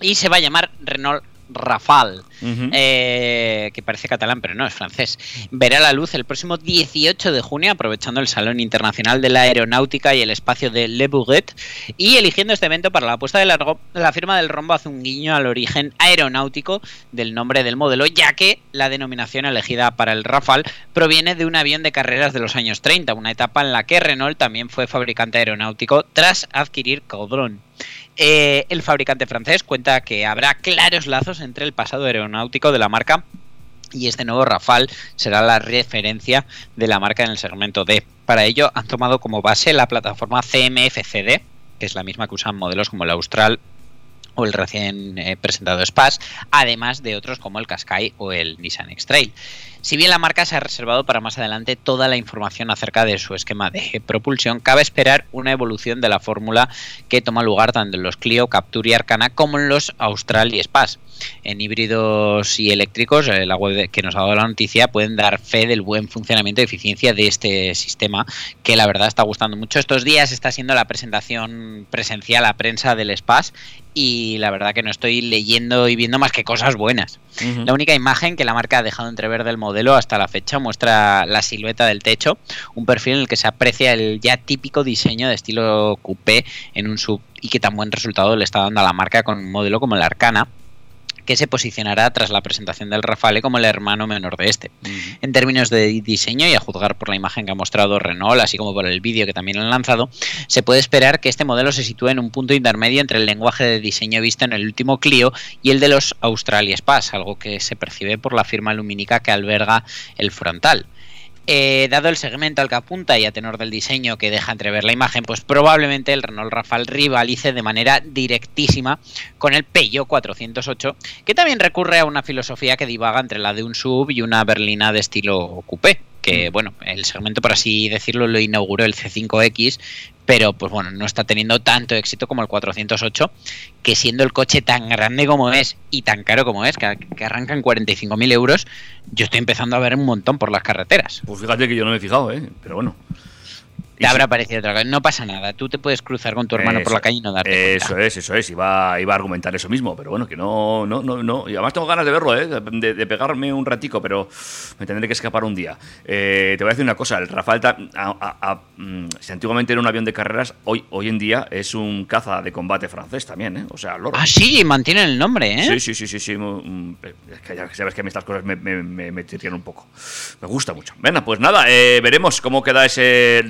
y se va a llamar Renault Rafale, eh, que parece catalán pero no, es francés. Verá la luz el próximo 18 de junio aprovechando el Salón Internacional de la Aeronáutica y el espacio de Le Bourget y eligiendo este evento para la puesta de largo, la firma del rombo hace un guiño al origen aeronáutico del nombre del modelo, ya que la denominación elegida para el Rafale proviene de un avión de carreras de los años 30, una etapa en la que Renault también fue fabricante aeronáutico tras adquirir Caudron. Eh, el fabricante francés cuenta que habrá claros lazos entre el pasado aeronáutico de la marca y este nuevo Rafale será la referencia de la marca en el segmento D. Para ello han tomado como base la plataforma CMF-CD, que es la misma que usan modelos como el Austral o el recién eh, presentado Spass, además de otros como el Qashqai o el Nissan X-Trail. Si bien la marca se ha reservado para más adelante toda la información acerca de su esquema de propulsión, cabe esperar una evolución de la fórmula que toma lugar tanto en los Clio, Capture y Arcana como en los Austral y Spass. En híbridos y eléctricos, eh, la web que nos ha dado la noticia pueden dar fe del buen funcionamiento y eficiencia de este sistema, que la verdad está gustando mucho. Estos días está siendo la presentación presencial a prensa del Spass y la verdad que no estoy leyendo y viendo más que cosas buenas. La única imagen que la marca ha dejado entrever del modelo hasta la fecha muestra la silueta del techo, un perfil en el que se aprecia el ya típico diseño de estilo coupé en un sub y que tan buen resultado le está dando a la marca con un modelo como el Arcana que se posicionará tras la presentación del Rafale como el hermano menor de este. En términos de diseño y a juzgar por la imagen que ha mostrado Renault, así como por el vídeo que también han lanzado, se puede esperar que este modelo se sitúe en un punto intermedio entre el lenguaje de diseño visto en el último Clio y el de los Australia Spass, algo que se percibe por la firma lumínica que alberga el frontal. Eh, dado el segmento al que apunta y a tenor del diseño que deja entrever la imagen, pues probablemente el Renault Rafale rivalice de manera directísima con el Peugeot 408, que también recurre a una filosofía que divaga entre la de un sub y una berlina de estilo coupé. Que bueno, el segmento, por así decirlo, lo inauguró el C5X, pero pues bueno, no está teniendo tanto éxito como el 408, que siendo el coche tan grande como es y tan caro como es, que, que arranca en 45.000 euros, yo estoy empezando a ver un montón por las carreteras. Pues fíjate que yo no me he fijado, ¿eh? Pero bueno. Te habrá parecido otra cosa. No pasa nada, tú te puedes cruzar con tu hermano por la calle y no darte Eso cuenta. es, eso es. Iba, iba a argumentar eso mismo, pero bueno, que no, no, no, no. Y además tengo ganas de verlo, ¿eh? De, de pegarme un ratico, pero me tendré que escapar un día. Eh, te voy a decir una cosa, el a- a- a- mm, si antiguamente era un avión de carreras, hoy, hoy en día es un caza de combate francés también, ¿eh? O sea, loro. Ah, sí, mantienen el nombre, ¿eh? Sí, sí, sí, sí, sí. mm, Es que ya sabes que a mí estas cosas me, me, me, me chirrían un poco. Me gusta mucho. Venga, pues nada, eh, veremos cómo queda ese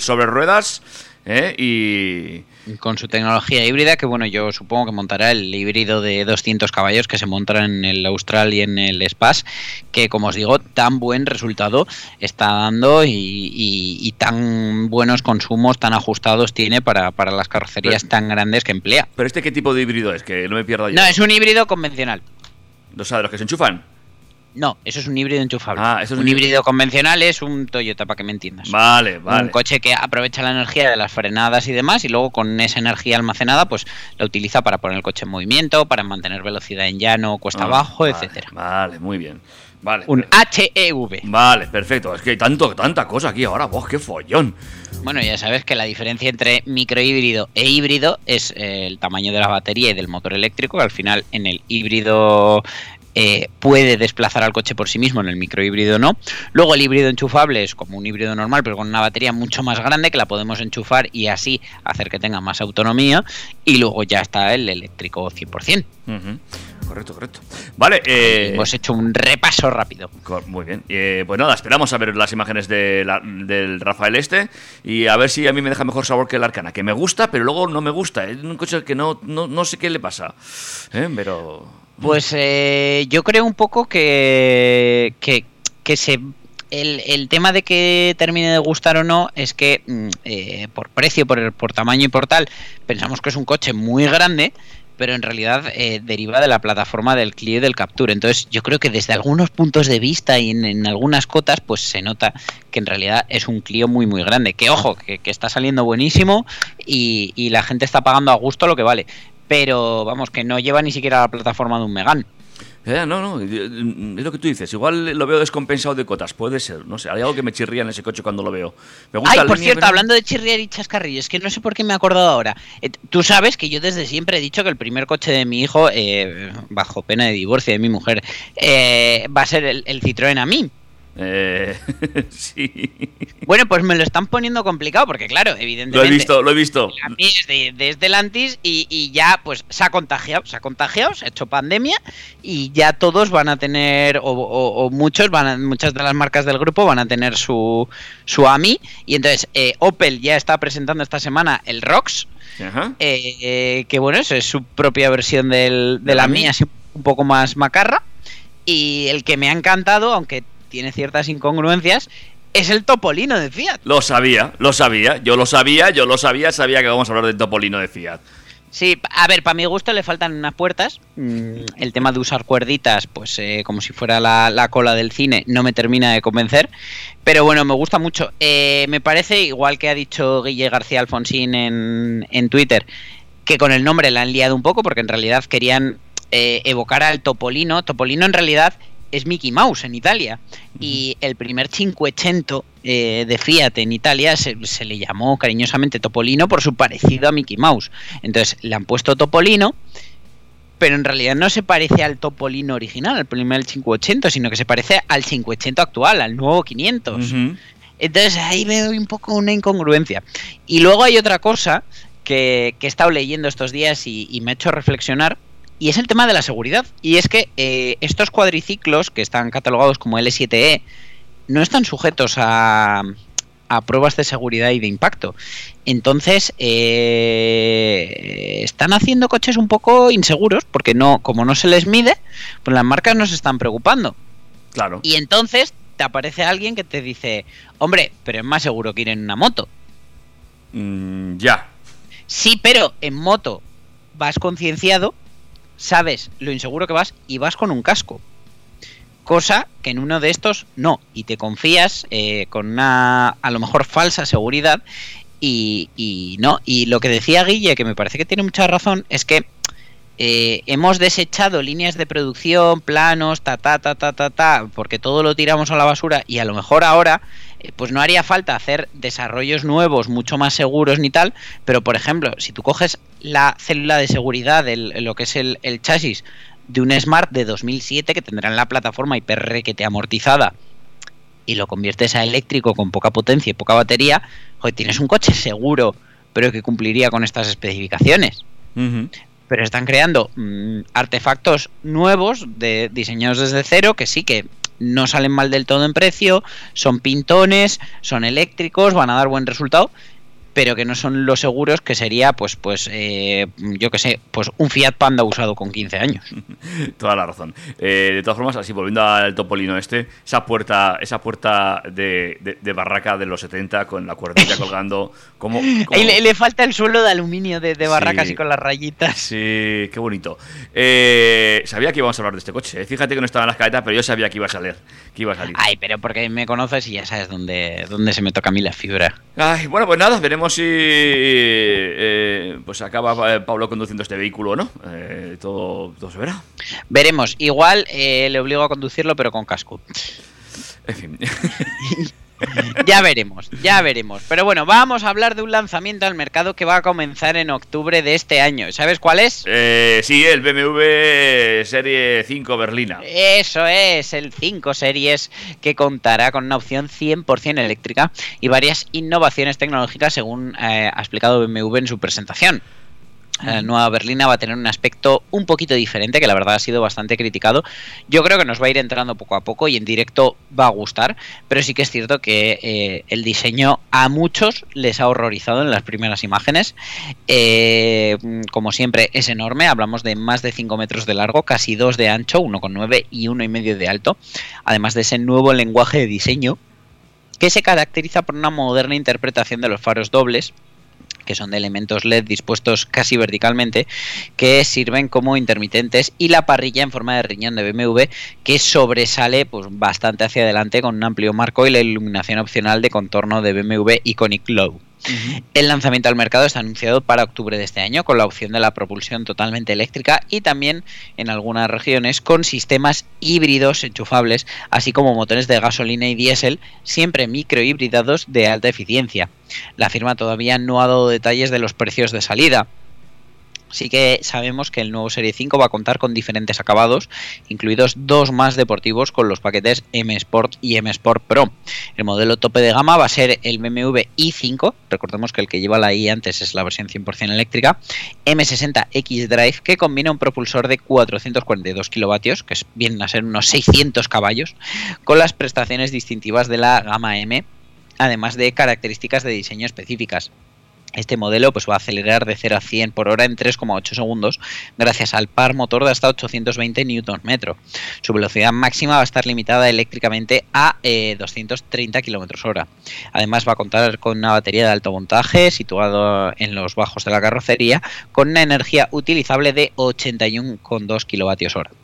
Sobre ruedas. ¿eh? Y, Con su tecnología híbrida, que bueno, yo supongo que montará el híbrido de 200 caballos que se montará en el Austral y en el Spas, que como os digo, tan buen resultado está dando y, y- y tan buenos consumos, tan ajustados tiene para, para las carrocerías Pero- tan grandes que emplea. ¿Pero este qué tipo de híbrido es? Que no me pierda yo. No, es un híbrido convencional. O sea, de los que se enchufan. No, eso es un híbrido enchufable. Ah, eso es un un híbrido convencional es un Toyota, para que me entiendas. Vale, vale. Un coche que aprovecha la energía de las frenadas y demás y luego con esa energía almacenada pues la utiliza para poner el coche en movimiento, para mantener velocidad en llano, cuesta Ah, abajo, vale, etcétera. Vale, muy bien. Vale. Un HEV. Vale, perfecto. Es que hay tanto, tanta cosa aquí ahora. ¡Vos, qué follón! Bueno, ya sabes que la diferencia entre microhíbrido e híbrido es eh, el tamaño de la batería y del motor eléctrico, que al final en el híbrido eh, puede desplazar al coche por sí mismo, en el microhíbrido no. Luego el híbrido enchufable es como un híbrido normal, pero con una batería mucho más grande que la podemos enchufar y así hacer que tenga más autonomía. Y luego ya está el eléctrico 100%. Ujú. Correcto, correcto. Vale, eh, Hemos hecho un repaso rápido. muy bien. Eh, pues nada, esperamos a ver las imágenes de la- del Rafael este y a ver si a mí me deja mejor sabor que el Arcana, que me gusta, pero luego no me gusta. Es un coche que no, no, no sé qué le pasa. ¿Eh? Pero... Pues eh, yo creo un poco que, que, se el, el tema de que termine de gustar o no es que mm, eh, por precio, por, por tamaño y por tal, pensamos que es un coche muy grande, pero en realidad eh, deriva de la plataforma del Clio y del Capture. Entonces yo creo que desde algunos puntos de vista y en, en algunas cotas, pues se nota que en realidad es un Clio muy muy grande. Que ojo, que, que está saliendo buenísimo y, y la gente está pagando a gusto lo que vale. Pero vamos, que no lleva ni siquiera la plataforma de un Megane. Eh, no, no, eh, es lo que tú dices. Igual lo veo descompensado de cotas, puede ser. No sé, hay algo que me chirría en ese coche cuando lo veo. Me gusta Ay, la por línea, cierto, pero- hablando de chirriar y chascarrillos, es que no sé por qué me he acordado ahora. Eh, Tú sabes que yo desde siempre he dicho que el primer coche de mi hijo, eh, bajo pena de divorcio de mi mujer, eh, va a ser el, el Citroën a mí. Eh, (laughs) sí. Bueno, pues me lo están poniendo complicado porque, claro, Lo evidentemente. he visto, lo he visto. A mí es de, de Stellantis y, y ya pues se ha contagiado, se ha contagiado, se ha hecho pandemia y ya todos van a tener, o, o- o muchos, van a- muchas de las marcas del grupo van a tener su, su AMI y entonces eh, Opel ya está presentando esta semana el ROX, Ajá. eh, que bueno, eso es su propia versión del, ¿Del del AMI? AMI, así un poco más macarra y el que me ha encantado, aunque tiene ciertas incongruencias, es el Topolino de Fiat. Lo sabía, lo sabía. Yo lo sabía, yo lo sabía, sabía que vamos a hablar del Topolino de Fiat. Sí, a ver, para mi gusto le faltan unas puertas. Mm, El tema de usar cuerditas, pues eh, como si fuera la, la cola del cine, no me termina de convencer. Pero bueno, me gusta mucho. Eh, me parece, igual que ha dicho Guille García Alfonsín en, en Twitter, que con el nombre la han liado un poco, porque en realidad querían eh, evocar al Topolino. Topolino en realidad es Mickey Mouse en Italia. Y el primer 500 eh, de Fiat en Italia se, se le llamó cariñosamente Topolino por su parecido a Mickey Mouse. Entonces le han puesto Topolino, pero en realidad no se parece al Topolino original, al primer 500, sino que se parece al 500 actual, al nuevo 500. Ujú. Entonces ahí veo un poco una incongruencia. Y luego hay otra cosa que, que he estado leyendo estos días y, y me ha hecho reflexionar, y es el tema de la seguridad. Y es que eh, estos cuadriciclos que están catalogados como L7E no están sujetos a, a pruebas de seguridad y de impacto. Entonces, eh, están haciendo coches un poco inseguros, porque no, como no se les mide, pues las marcas no se están preocupando. Claro. Y entonces te aparece alguien que te dice, hombre, pero es más seguro que ir en una moto. Mm, ya. Sí, pero en moto vas concienciado, sabes lo inseguro que vas y vas con un casco. Cosa que en uno de estos no. Y te confías eh, con una a lo mejor falsa seguridad y, y no. Y lo que decía Guille, que me parece que tiene mucha razón, es que eh, hemos desechado líneas de producción, planos, ta, ta, ta, ta, ta, ta, porque todo lo tiramos a la basura y a lo mejor ahora pues no haría falta hacer desarrollos nuevos, mucho más seguros ni tal, pero por ejemplo, si tú coges la célula de seguridad, el- lo que es el, el chasis de un Smart de 2007 que tendrá en la plataforma hiper que te amortizada y lo conviertes a eléctrico con poca potencia y poca batería, joder, tienes un coche seguro, pero que cumpliría con estas especificaciones. Pero están creando mm, artefactos nuevos de diseñados desde cero que sí que no salen mal del todo en precio, son pintones, son eléctricos, van a dar buen resultado, pero que no son los seguros que sería, pues, pues, eh, yo que sé, pues un Fiat Panda usado con 15 años. (laughs) Toda la razón. Eh, de todas formas, así volviendo al topolino este, esa puerta, esa puerta de, de- de barraca de los 70 con la cuerdita (laughs) colgando, como, le, le falta el suelo de aluminio de, de barracas Sí. y con las rayitas. Sí, qué bonito. Eh, sabía que íbamos a hablar de este coche. eh. Fíjate que no estaba en la escaleta, pero yo sabía que iba a salir. Que iba a salir. Ay, pero porque me conoces y ya sabes dónde, dónde se me toca a mí la fibra. Ay, bueno, pues nada, veremos si eh, pues acaba eh, Pablo conduciendo este vehículo o no. Eh, todo, todo se verá. Veremos. Igual eh, le obligo a conducirlo, pero con casco. En fin. (laughs) (laughs) Ya veremos, ya veremos. Pero bueno, vamos a hablar de un lanzamiento al mercado que va a comenzar en octubre de este año. ¿Sabes cuál es? Eh, sí, el BMW Serie 5 Berlina. Eso es, el 5 Series que contará con una opción 100% eléctrica y varias innovaciones tecnológicas según eh, ha explicado BMW en su presentación. La nueva berlina va a tener un aspecto un poquito diferente, que la verdad ha sido bastante criticado. Yo creo que nos va a ir entrando poco a poco y en directo va a gustar, pero sí que es cierto que eh, el diseño a muchos les ha horrorizado en las primeras imágenes. Eh, como siempre, es enorme, hablamos de más de 5 metros de largo, casi 2 de ancho, 1,9 y 1,5 de alto, además de ese nuevo lenguaje de diseño que se caracteriza por una moderna interpretación de los faros dobles que son de elementos LED dispuestos casi verticalmente, que sirven como intermitentes, y la parrilla en forma de riñón de BMW, que sobresale pues, bastante hacia adelante con un amplio marco y la iluminación opcional de contorno de BMW Iconic Glow. El lanzamiento al mercado está anunciado para octubre de este año con la opción de la propulsión totalmente eléctrica y también en algunas regiones con sistemas híbridos enchufables, así como motores de gasolina y diésel, siempre microhibridados de alta eficiencia. La firma todavía no ha dado detalles de los precios de salida. Sí que sabemos que el nuevo Serie 5 va a contar con diferentes acabados, incluidos dos más deportivos con los paquetes M Sport y M Sport Pro. El modelo tope de gama va a ser el BMW i5, recordemos que el que lleva la i antes es la versión 100% eléctrica, M60 X Drive que combina un propulsor de 442 kilovatios, que vienen a ser unos 600 caballos, con las prestaciones distintivas de la gama M, además de características de diseño específicas. Este modelo pues, va a acelerar de 0 a 100 por hora en 3,8 segundos gracias al par motor de hasta 820 Nm. Su velocidad máxima va a estar limitada eléctricamente a eh, 230 km hora. Además va a contar con una batería de alto voltaje situado en los bajos de la carrocería con una energía utilizable de 81,2 kWh.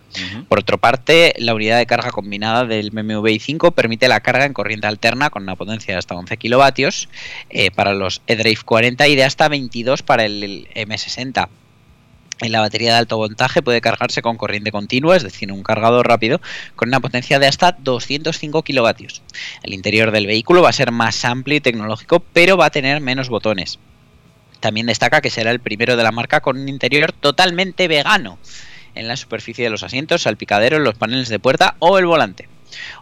Por otra parte, la unidad de carga combinada del BMW i5 permite la carga en corriente alterna con una potencia de hasta 11 kilovatios eh, para los eDrive 40 y de hasta 22 para el M60. En la batería de alto voltaje puede cargarse con corriente continua, es decir, un cargador rápido, con una potencia de hasta 205 kilovatios. El interior del vehículo va a ser más amplio y tecnológico, pero va a tener menos botones. También destaca que será el primero de la marca con un interior totalmente vegano en la superficie de los asientos, salpicaderos, los paneles de puerta o el volante.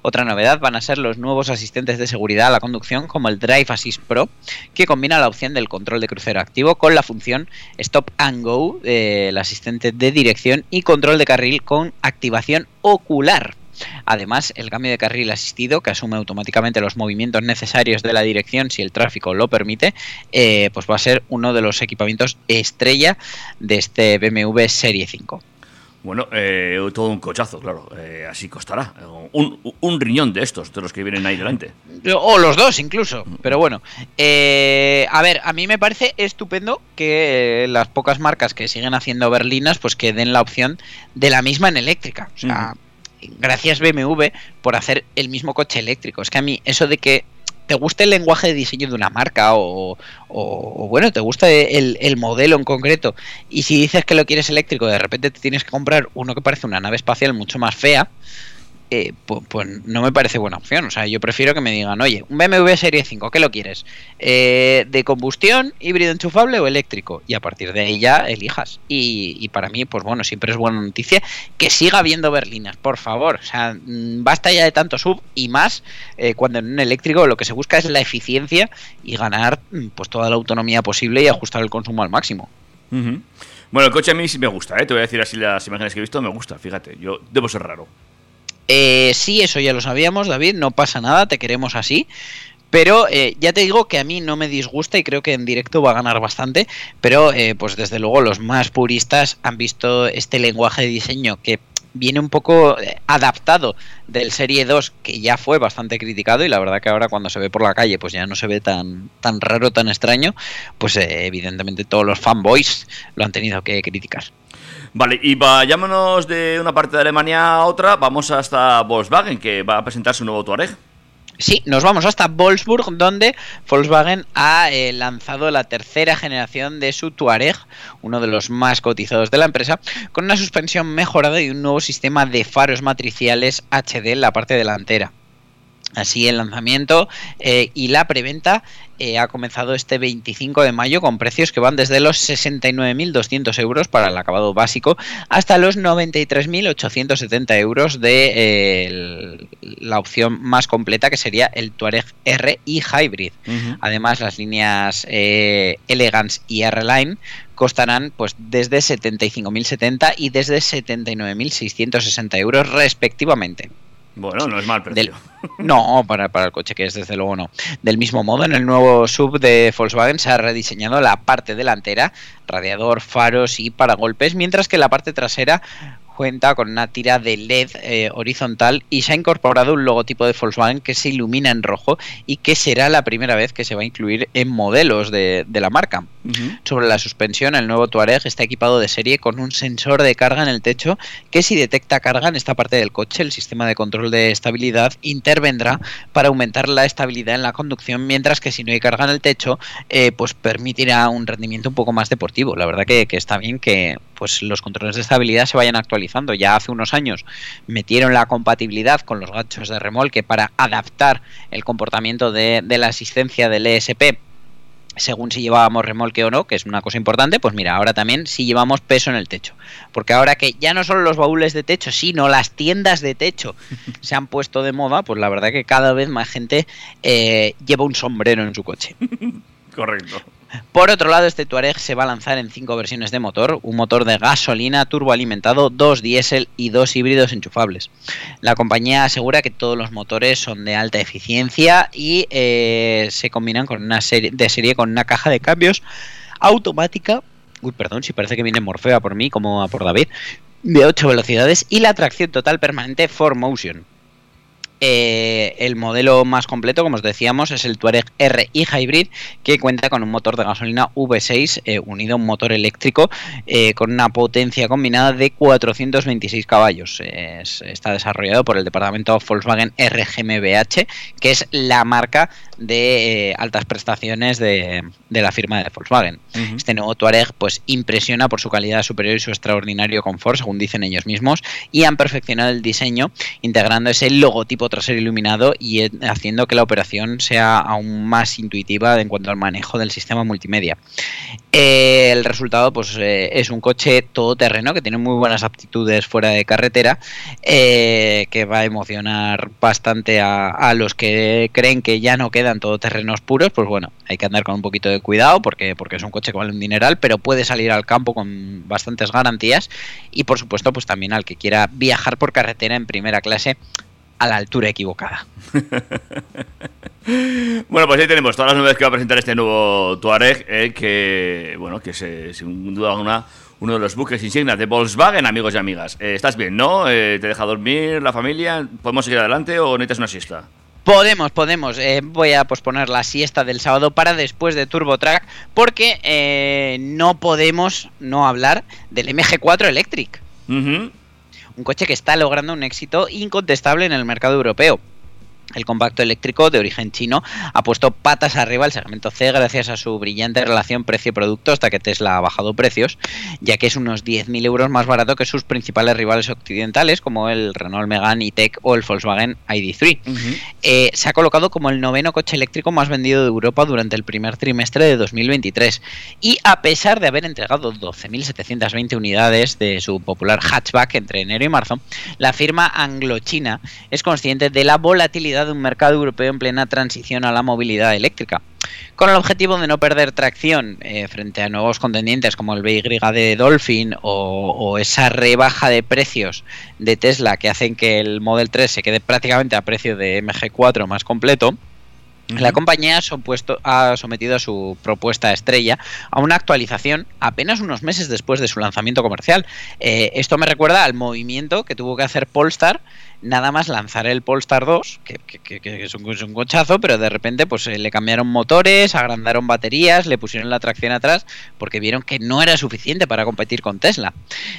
Otra novedad van a ser los nuevos asistentes de seguridad a la conducción como el Drive Assist Pro, que combina la opción del control de crucero activo con la función Stop and Go del asistente de dirección y control de carril con activación ocular. Además, el cambio de carril asistido, que asume automáticamente los movimientos necesarios de la dirección si el tráfico lo permite, eh, pues va a ser uno de los equipamientos estrella de este BMW Serie 5. Bueno, eh, todo un cochazo, claro. eh, así costará. Un, un riñón de estos, de los que vienen ahí delante. O los dos incluso. Pero bueno. eh, a ver, a mí me parece estupendo que las pocas marcas que siguen haciendo berlinas, pues que den la opción de la misma en eléctrica. O sea, gracias BMW por hacer el mismo coche eléctrico. Es que a mí eso de que te guste el lenguaje de diseño de una marca o, o- o, bueno, te gusta el, el modelo en concreto y si dices que lo quieres eléctrico, de repente te tienes que comprar uno que parece una nave espacial mucho más fea, eh, pues, pues no me parece buena opción. O sea, yo prefiero que me digan, oye, un BMW Serie 5, ¿qué lo quieres? Eh, ¿De combustión, híbrido enchufable o eléctrico? Y a partir de ahí ya elijas. Y, y para mí, pues bueno, siempre es buena noticia que siga habiendo berlinas, por favor. O sea, mm, basta ya de tanto sub y más eh, cuando en un eléctrico lo que se busca es la eficiencia y ganar mm, pues toda la autonomía posible y ajustar el consumo al máximo. Bueno, el coche a mí sí me gusta, ¿eh? te voy a decir así las imágenes que he visto, me gusta, fíjate, yo debo ser raro. Eh, sí, eso ya lo sabíamos, David, no pasa nada, te queremos así. Pero eh, ya te digo que a mí no me disgusta y creo que en directo va a ganar bastante. Pero eh, pues desde luego los más puristas han visto este lenguaje de diseño que viene un poco eh, adaptado del Serie 2 que ya fue bastante criticado y la verdad que ahora cuando se ve por la calle pues ya no se ve tan, tan raro, tan extraño, pues eh, evidentemente todos los fanboys lo han tenido que criticar. Vale, y vayámonos de una parte de Alemania a otra, vamos hasta Volkswagen que va a presentar su nuevo Touareg. Sí, nos vamos hasta Wolfsburg, donde Volkswagen ha eh, lanzado la tercera generación de su Touareg, uno de los más cotizados de la empresa, con una suspensión mejorada y un nuevo sistema de faros matriciales HD en la parte delantera. Así el lanzamiento eh, y la preventa eh, ha comenzado este 25 de mayo con precios que van desde los 69.200 euros para el acabado básico hasta los 93.870 euros de eh, la opción más completa que sería el Touareg R y Hybrid. Además las líneas Elegance y R-Line costarán pues desde 75.070 y desde 79.660 euros respectivamente. Bueno, no es mal precio. No, para, para el coche que es, desde luego no. Del mismo modo, en el nuevo sub de Volkswagen se ha rediseñado la parte delantera, radiador, faros y paragolpes, mientras que la parte trasera cuenta con una tira de LED eh, horizontal y se ha incorporado un logotipo de Volkswagen que se ilumina en rojo y que será la primera vez que se va a incluir en modelos de, de la marca. Sobre la suspensión, el nuevo Touareg está equipado de serie con un sensor de carga en el techo que si detecta carga en esta parte del coche, el sistema de control de estabilidad intervendrá para aumentar la estabilidad en la conducción, mientras que si no hay carga en el techo, eh, pues permitirá un rendimiento un poco más deportivo. La verdad que, que está bien que pues los controles de estabilidad se vayan actualizando. Ya hace unos años metieron la compatibilidad con los ganchos de remolque para adaptar el comportamiento de, de la asistencia del ESP según si llevábamos remolque o no, que es una cosa importante, pues mira, ahora también si llevamos peso en el techo. Porque ahora que ya no solo los baúles de techo, sino las tiendas de techo (laughs) se han puesto de moda, pues la verdad que cada vez más gente eh, lleva un sombrero en su coche. (laughs) Correcto. Por otro lado, este Touareg se va a lanzar en cinco versiones de motor, un motor de gasolina turboalimentado, dos diésel y dos híbridos enchufables. La compañía asegura que todos los motores son de alta eficiencia y eh, se combinan con una serie de serie con una caja de cambios automática. Uy, perdón, si parece que viene Morfeo a por mí, como a por David, de 8 velocidades y la tracción total permanente 4Motion. Eh, el modelo más completo, como os decíamos, es el Touareg R y Hybrid, que cuenta con un motor de gasolina V6 eh, unido a un motor eléctrico eh, con una potencia combinada de 426 caballos. Es- está desarrollado por el departamento Volkswagen RGMBH, que es la marca de eh, altas prestaciones de, de la firma de Volkswagen. Este nuevo Touareg pues impresiona por su calidad superior y su extraordinario confort, según dicen ellos mismos, y han perfeccionado el diseño integrando ese logotipo trasero iluminado y eh, haciendo que la operación sea aún más intuitiva en cuanto al manejo del sistema multimedia. Eh, el resultado pues eh, es un coche todoterreno que tiene muy buenas aptitudes fuera de carretera, que va a emocionar bastante a, a los que creen que ya no quedan todoterrenos puros, pues bueno, hay que andar con un poquito de cuidado porque, porque es un coche que vale un dineral, pero puede salir al campo con bastantes garantías y por supuesto pues también al que quiera viajar por carretera en primera clase a la altura equivocada. (laughs) Bueno, pues ahí tenemos todas las novedades que va a presentar este nuevo Touareg, eh, que, bueno, que es sin duda alguna uno de los buques insignias de Volkswagen, amigos y amigas. Eh, ¿Estás bien, no? Eh, ¿Te deja dormir la familia? ¿Podemos seguir adelante o necesitas una siesta? Podemos, podemos. Eh, voy a posponer la siesta del sábado para después de Turbo Track porque eh, no podemos no hablar del MG4 Electric. Un coche que está logrando un éxito incontestable en el mercado europeo. El compacto eléctrico de origen chino ha puesto patas arriba al segmento C gracias a su brillante relación precio-producto hasta que Tesla ha bajado precios, ya que es unos 10.000 euros más barato que sus principales rivales occidentales como el Renault Megane E-Tech o el Volkswagen ID3. Eh, se ha colocado como el noveno coche eléctrico más vendido de Europa durante el primer trimestre de 2023 y a pesar de haber entregado 12.720 unidades de su popular hatchback entre enero y marzo, la firma anglo-china es consciente de la volatilidad de un mercado europeo en plena transición a la movilidad eléctrica. Con el objetivo de no perder tracción eh, frente a nuevos contendientes como el BY de Dolphin o, o esa rebaja de precios de Tesla que hacen que el Model 3 se quede prácticamente a precio de MG4 más completo, La compañía ha sometido a su propuesta estrella a una actualización apenas unos meses después de su lanzamiento comercial. Eh, esto me recuerda al movimiento que tuvo que hacer Polestar nada más lanzar el Polestar 2, que, que- que- es, un, es un cochazo, pero de repente pues eh, le cambiaron motores, agrandaron baterías, le pusieron la tracción atrás, porque vieron que no era suficiente para competir con Tesla.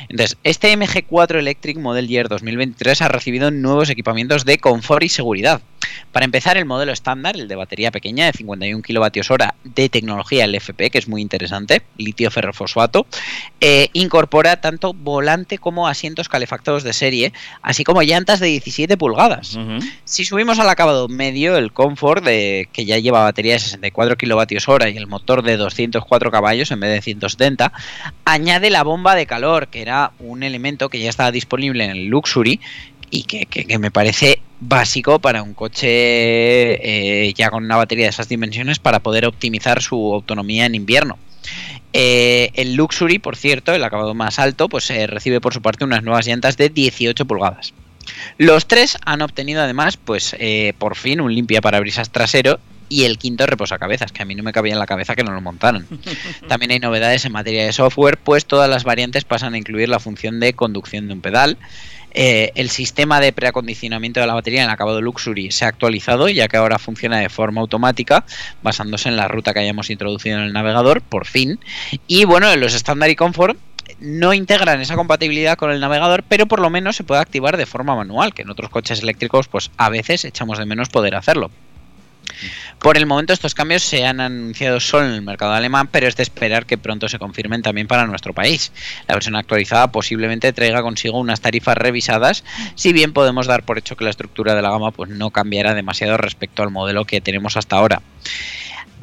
Entonces, este MG4 Electric Model Year 2023 ha recibido nuevos equipamientos de confort y seguridad. Para empezar, el modelo estándar, el de batería pequeña de 51 kWh de tecnología LFP, que es muy interesante, litio ferrofosfato, eh, incorpora tanto volante como asientos calefactados de serie, así como llantas de 17 pulgadas. Si subimos al acabado medio, el Comfort, de, que ya lleva batería de 64 kWh y el motor de 204 caballos en vez de 170, añade la bomba de calor, que era un elemento que ya estaba disponible en el Luxury y que, que- que me parece básico para un coche eh, ya con una batería de esas dimensiones para poder optimizar su autonomía en invierno. Eh, el Luxury, por cierto, el acabado más alto, pues eh, recibe por su parte unas nuevas llantas de 18 pulgadas. Los tres han obtenido además, pues eh, por fin, un limpia parabrisas trasero y el quinto reposacabezas, que a mí no me cabía en la cabeza que no lo montaran. (laughs) También hay novedades en materia de software, pues todas las variantes pasan a incluir la función de conducción de un pedal. Eh, el sistema de preacondicionamiento de la batería en el acabado Luxury se ha actualizado, ya que ahora funciona de forma automática, basándose en la ruta que hayamos introducido en el navegador, por fin. Y bueno, los estándar y confort no integran esa compatibilidad con el navegador, pero por lo menos se puede activar de forma manual, que en otros coches eléctricos pues a veces echamos de menos poder hacerlo. Por el momento estos cambios se han anunciado solo en el mercado alemán, pero es de esperar que pronto se confirmen también para nuestro país. La versión actualizada posiblemente traiga consigo unas tarifas revisadas, si bien podemos dar por hecho que la estructura de la gama pues no cambiará demasiado respecto al modelo que tenemos hasta ahora.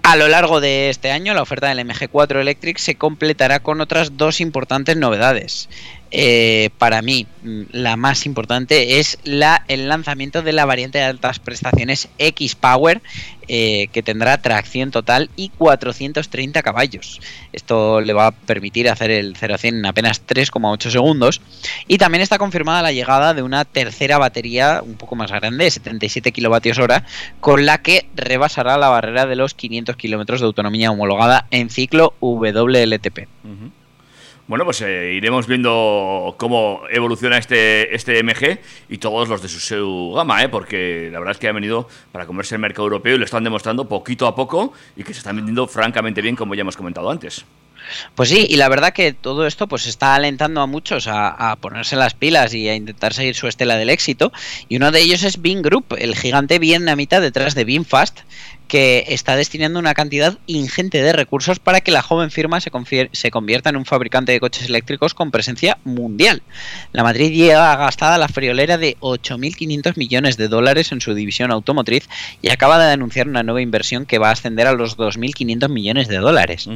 A lo largo de este año, la oferta del MG4 Electric se completará con otras dos importantes novedades. Eh, para mí, mm, la más importante es el lanzamiento de la variante de altas prestaciones X-Power, eh, que tendrá tracción total y 430 caballos. Esto le va a permitir hacer el 0 a 100 en apenas 3,8 segundos. Y también está confirmada la llegada de una tercera batería un poco más grande, 77 kWh, con la que rebasará la barrera de los 500 km de autonomía homologada en ciclo WLTP. Bueno, pues eh, iremos viendo cómo evoluciona este, este MG y todos los de su, su gama, ¿eh? porque la verdad es que han venido para comerse el mercado europeo y lo están demostrando poquito a poco y que se están vendiendo francamente bien, como ya hemos comentado antes. Pues sí, y la verdad que todo esto pues está alentando a muchos a, ponerse las pilas y a intentar seguir su estela del éxito. Y uno de ellos es Beam Group, el gigante vietnamita detrás de Beamfast, que está destinando una cantidad ingente de recursos para que la joven firma se, convierta en un fabricante de coches eléctricos con presencia mundial. La Madrid llega gastada la friolera de 8.500 millones de dólares en su división automotriz y acaba de anunciar una nueva inversión que va a ascender a los 2.500 millones de dólares.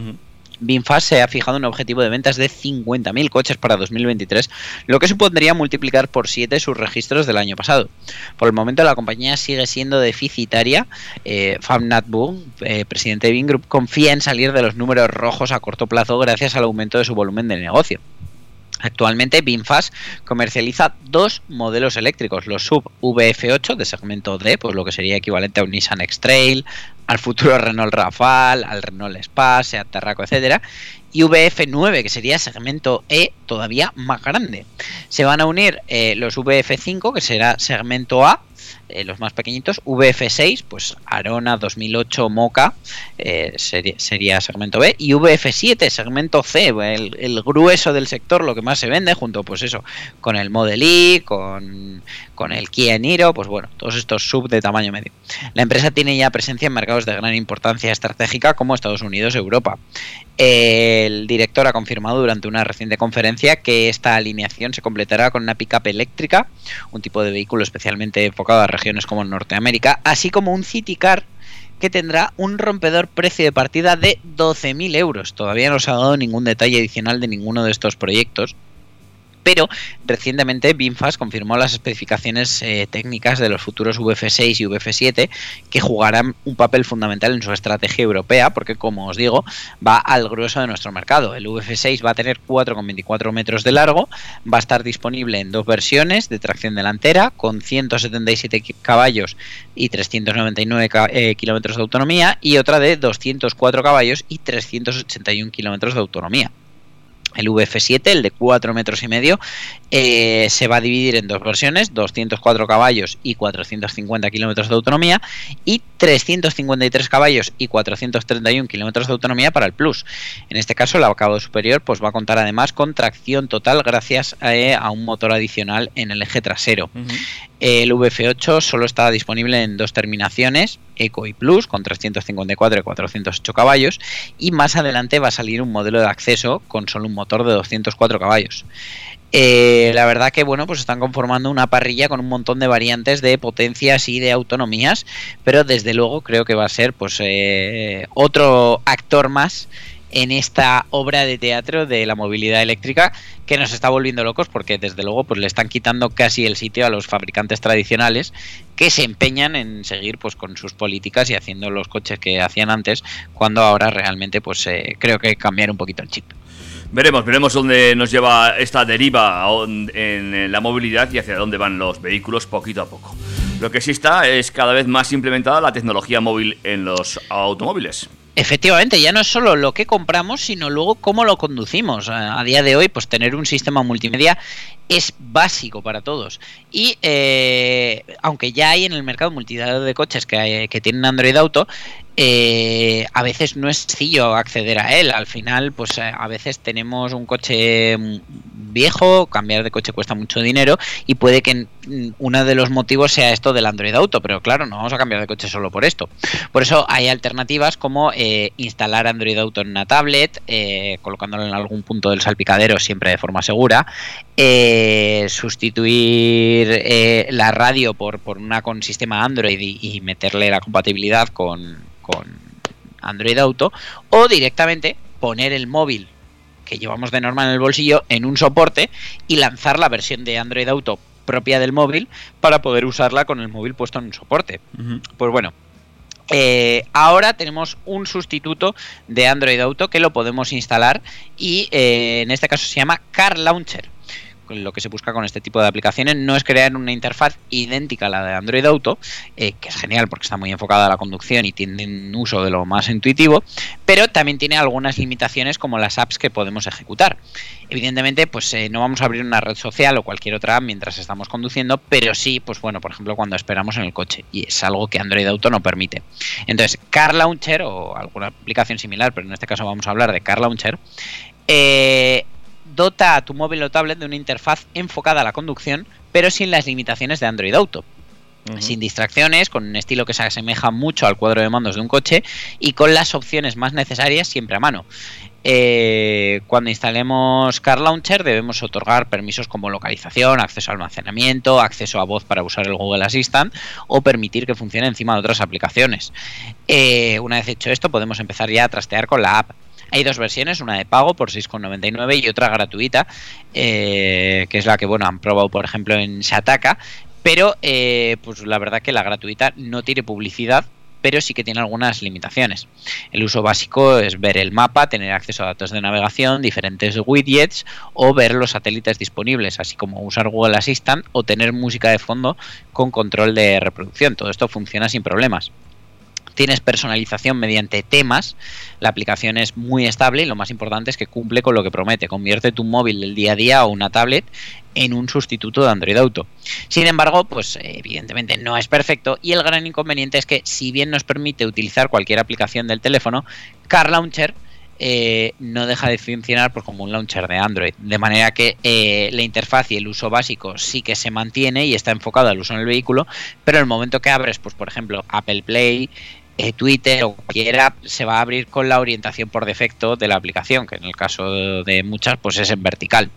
Binfast se ha fijado un objetivo de ventas de 50.000 coches para 2023, lo que supondría multiplicar por 7 sus registros del año pasado. Por el momento la compañía sigue siendo deficitaria. Eh, Vuong, eh, presidente de Bing Group, confía en salir de los números rojos a corto plazo gracias al aumento de su volumen de negocio. Actualmente Binfast comercializa dos modelos eléctricos, los sub VF8 de segmento D, pues lo que sería equivalente a un Nissan X-Trail, al futuro (laughs) Renault Rafale, al Renault Espace, Seat Tarraco, etcétera, y VF9 que sería segmento E todavía más grande. Se van a unir eh, los VF5 que será segmento A eh, los más pequeñitos, VF6, pues Arona 2008 Moca eh, sería, segmento B, y VF7, segmento C, el, grueso del sector, lo que más se vende, junto pues eso, con el Model E, con, con el Kia Niro, pues bueno, todos estos sub de tamaño medio. La empresa tiene ya presencia en mercados de gran importancia estratégica como Estados Unidos Europa. El director ha confirmado durante una reciente conferencia que esta alineación se completará con una pickup eléctrica, un tipo de vehículo especialmente enfocado a regiones como Norteamérica, así como un City Car que tendrá un rompedor precio de partida de 12.000 euros. Todavía no se ha dado ningún detalle adicional de ninguno de estos proyectos, pero recientemente VinFast confirmó las especificaciones eh, técnicas de los futuros VF6 y VF7 que jugarán un papel fundamental en su estrategia europea porque como os digo va al grueso de nuestro mercado. El VF6 va a tener 4,24 metros de largo, va a estar disponible en dos versiones de tracción delantera con 177 caballos y 399 eh, kilómetros de autonomía y otra de 204 caballos y 381 kilómetros de autonomía. El VF7, el de 4 metros y medio, eh, se va a dividir en dos versiones, 204 caballos y 450 kilómetros de autonomía, y 353 caballos y 431 kilómetros de autonomía para el Plus. En este caso, el acabado superior pues, va a contar además con tracción total gracias eh, a, un motor adicional en el eje trasero. El VF8 solo está disponible en dos terminaciones, Eco y Plus, con 354 y 408 caballos, y más adelante va a salir un modelo de acceso con solo un motor de 204 caballos. Eh, la verdad que bueno, pues están conformando una parrilla con un montón de variantes de potencias y de autonomías, pero desde luego creo que va a ser pues eh, otro actor más en esta obra de teatro de la movilidad eléctrica que nos está volviendo locos porque desde luego pues le están quitando casi el sitio a los fabricantes tradicionales que se empeñan en seguir pues con sus políticas y haciendo los coches que hacían antes cuando ahora realmente pues eh, creo que cambiar un poquito el chip. Veremos, veremos dónde nos lleva esta deriva en la movilidad y hacia dónde van los vehículos poquito a poco. Lo que sí está es cada vez más implementada la tecnología móvil en los automóviles. Efectivamente, ya no es solo lo que compramos, sino luego cómo lo conducimos. A día de hoy, pues tener un sistema multimedia es básico para todos. Y eh, aunque ya hay en el mercado multidad de coches que, tienen Android Auto, eh, a veces no es sencillo acceder a él. Al final, pues eh, a veces tenemos un coche viejo, cambiar de coche cuesta mucho dinero y puede que uno de los motivos sea esto del Android Auto, pero claro, no vamos a cambiar de coche solo por esto. Por eso hay alternativas como eh, instalar Android Auto en una tablet, colocándolo en algún punto del salpicadero siempre de forma segura, sustituir la radio por, por una con sistema Android y meterle la compatibilidad con Android Auto o directamente poner el móvil que llevamos de norma en el bolsillo en un soporte y lanzar la versión de Android Auto propia del móvil para poder usarla con el móvil puesto en un soporte. Pues bueno, eh, ahora tenemos un sustituto de Android Auto que lo podemos instalar y eh, en este caso se llama Car Launcher lo que se busca con este tipo de aplicaciones no es crear una interfaz idéntica a la de Android Auto, eh, que es genial porque está muy enfocada a la conducción y tiene un uso de lo más intuitivo, pero también tiene algunas limitaciones como las apps que podemos ejecutar. Evidentemente, pues eh, no vamos a abrir una red social o cualquier otra app mientras estamos conduciendo, pero sí, pues bueno, por ejemplo, cuando esperamos en el coche, y es algo que Android Auto no permite. Entonces, Car Launcher o alguna aplicación similar, pero en este caso vamos a hablar de Car Launcher, eh, dota a tu móvil o tablet de una interfaz enfocada a la conducción, pero sin las limitaciones de Android Auto. Sin distracciones, con un estilo que se asemeja mucho al cuadro de mandos de un coche y con las opciones más necesarias siempre a mano. Eh, cuando instalemos Car Launcher debemos otorgar permisos como localización, acceso a almacenamiento, acceso a voz para usar el Google Assistant o permitir que funcione encima de otras aplicaciones. Eh, una vez hecho esto podemos empezar ya a trastear con la app. Hay dos versiones, una de pago por 6,99 y otra gratuita, eh, que es la que bueno han probado por ejemplo en Shataka, pero eh, pues la verdad que la gratuita no tiene publicidad, pero sí que tiene algunas limitaciones. El uso básico es ver el mapa, tener acceso a datos de navegación, diferentes widgets o ver los satélites disponibles, así como usar Google Assistant o tener música de fondo con control de reproducción. Todo esto funciona sin problemas tienes personalización mediante temas, la aplicación es muy estable y lo más importante es que cumple con lo que promete, convierte tu móvil del día a día o una tablet en un sustituto de Android Auto. Sin embargo, pues evidentemente no es perfecto y el gran inconveniente es que si bien nos permite utilizar cualquier aplicación del teléfono, Car Launcher eh, no deja de funcionar pues, como un launcher de Android. De manera que eh, la interfaz y el uso básico sí que se mantiene y está enfocado al uso en el vehículo, pero el momento que abres, pues por ejemplo, Apple Play, eh, Twitter o cualquier app se va a abrir con la orientación por defecto de la aplicación, que en el caso de muchas pues es en vertical.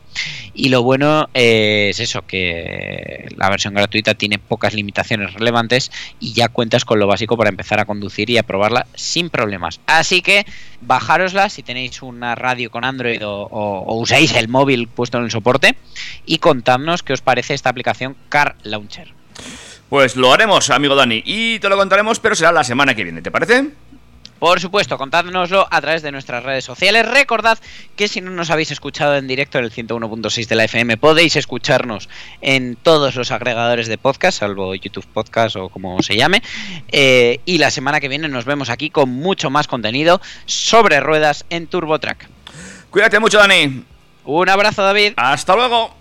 Y lo bueno eh, es eso, que la versión gratuita tiene pocas limitaciones relevantes y ya cuentas con lo básico para empezar a conducir y a probarla sin problemas. Así que bajárosla si tenéis una radio con Android o, o usáis el móvil puesto en el soporte y contadnos qué os parece esta aplicación Car Launcher. Pues lo haremos, amigo Dani, y te lo contaremos, pero será la semana que viene, ¿te parece? Por supuesto, contádnoslo a través de nuestras redes sociales. Recordad que si no nos habéis escuchado en directo en el 101.6 de la FM, podéis escucharnos en todos los agregadores de podcast, salvo YouTube Podcast o como se llame. Eh, y la semana que viene nos vemos aquí con mucho más contenido sobre ruedas en TurboTrack. Cuídate mucho, Dani. Un abrazo, David. Hasta luego.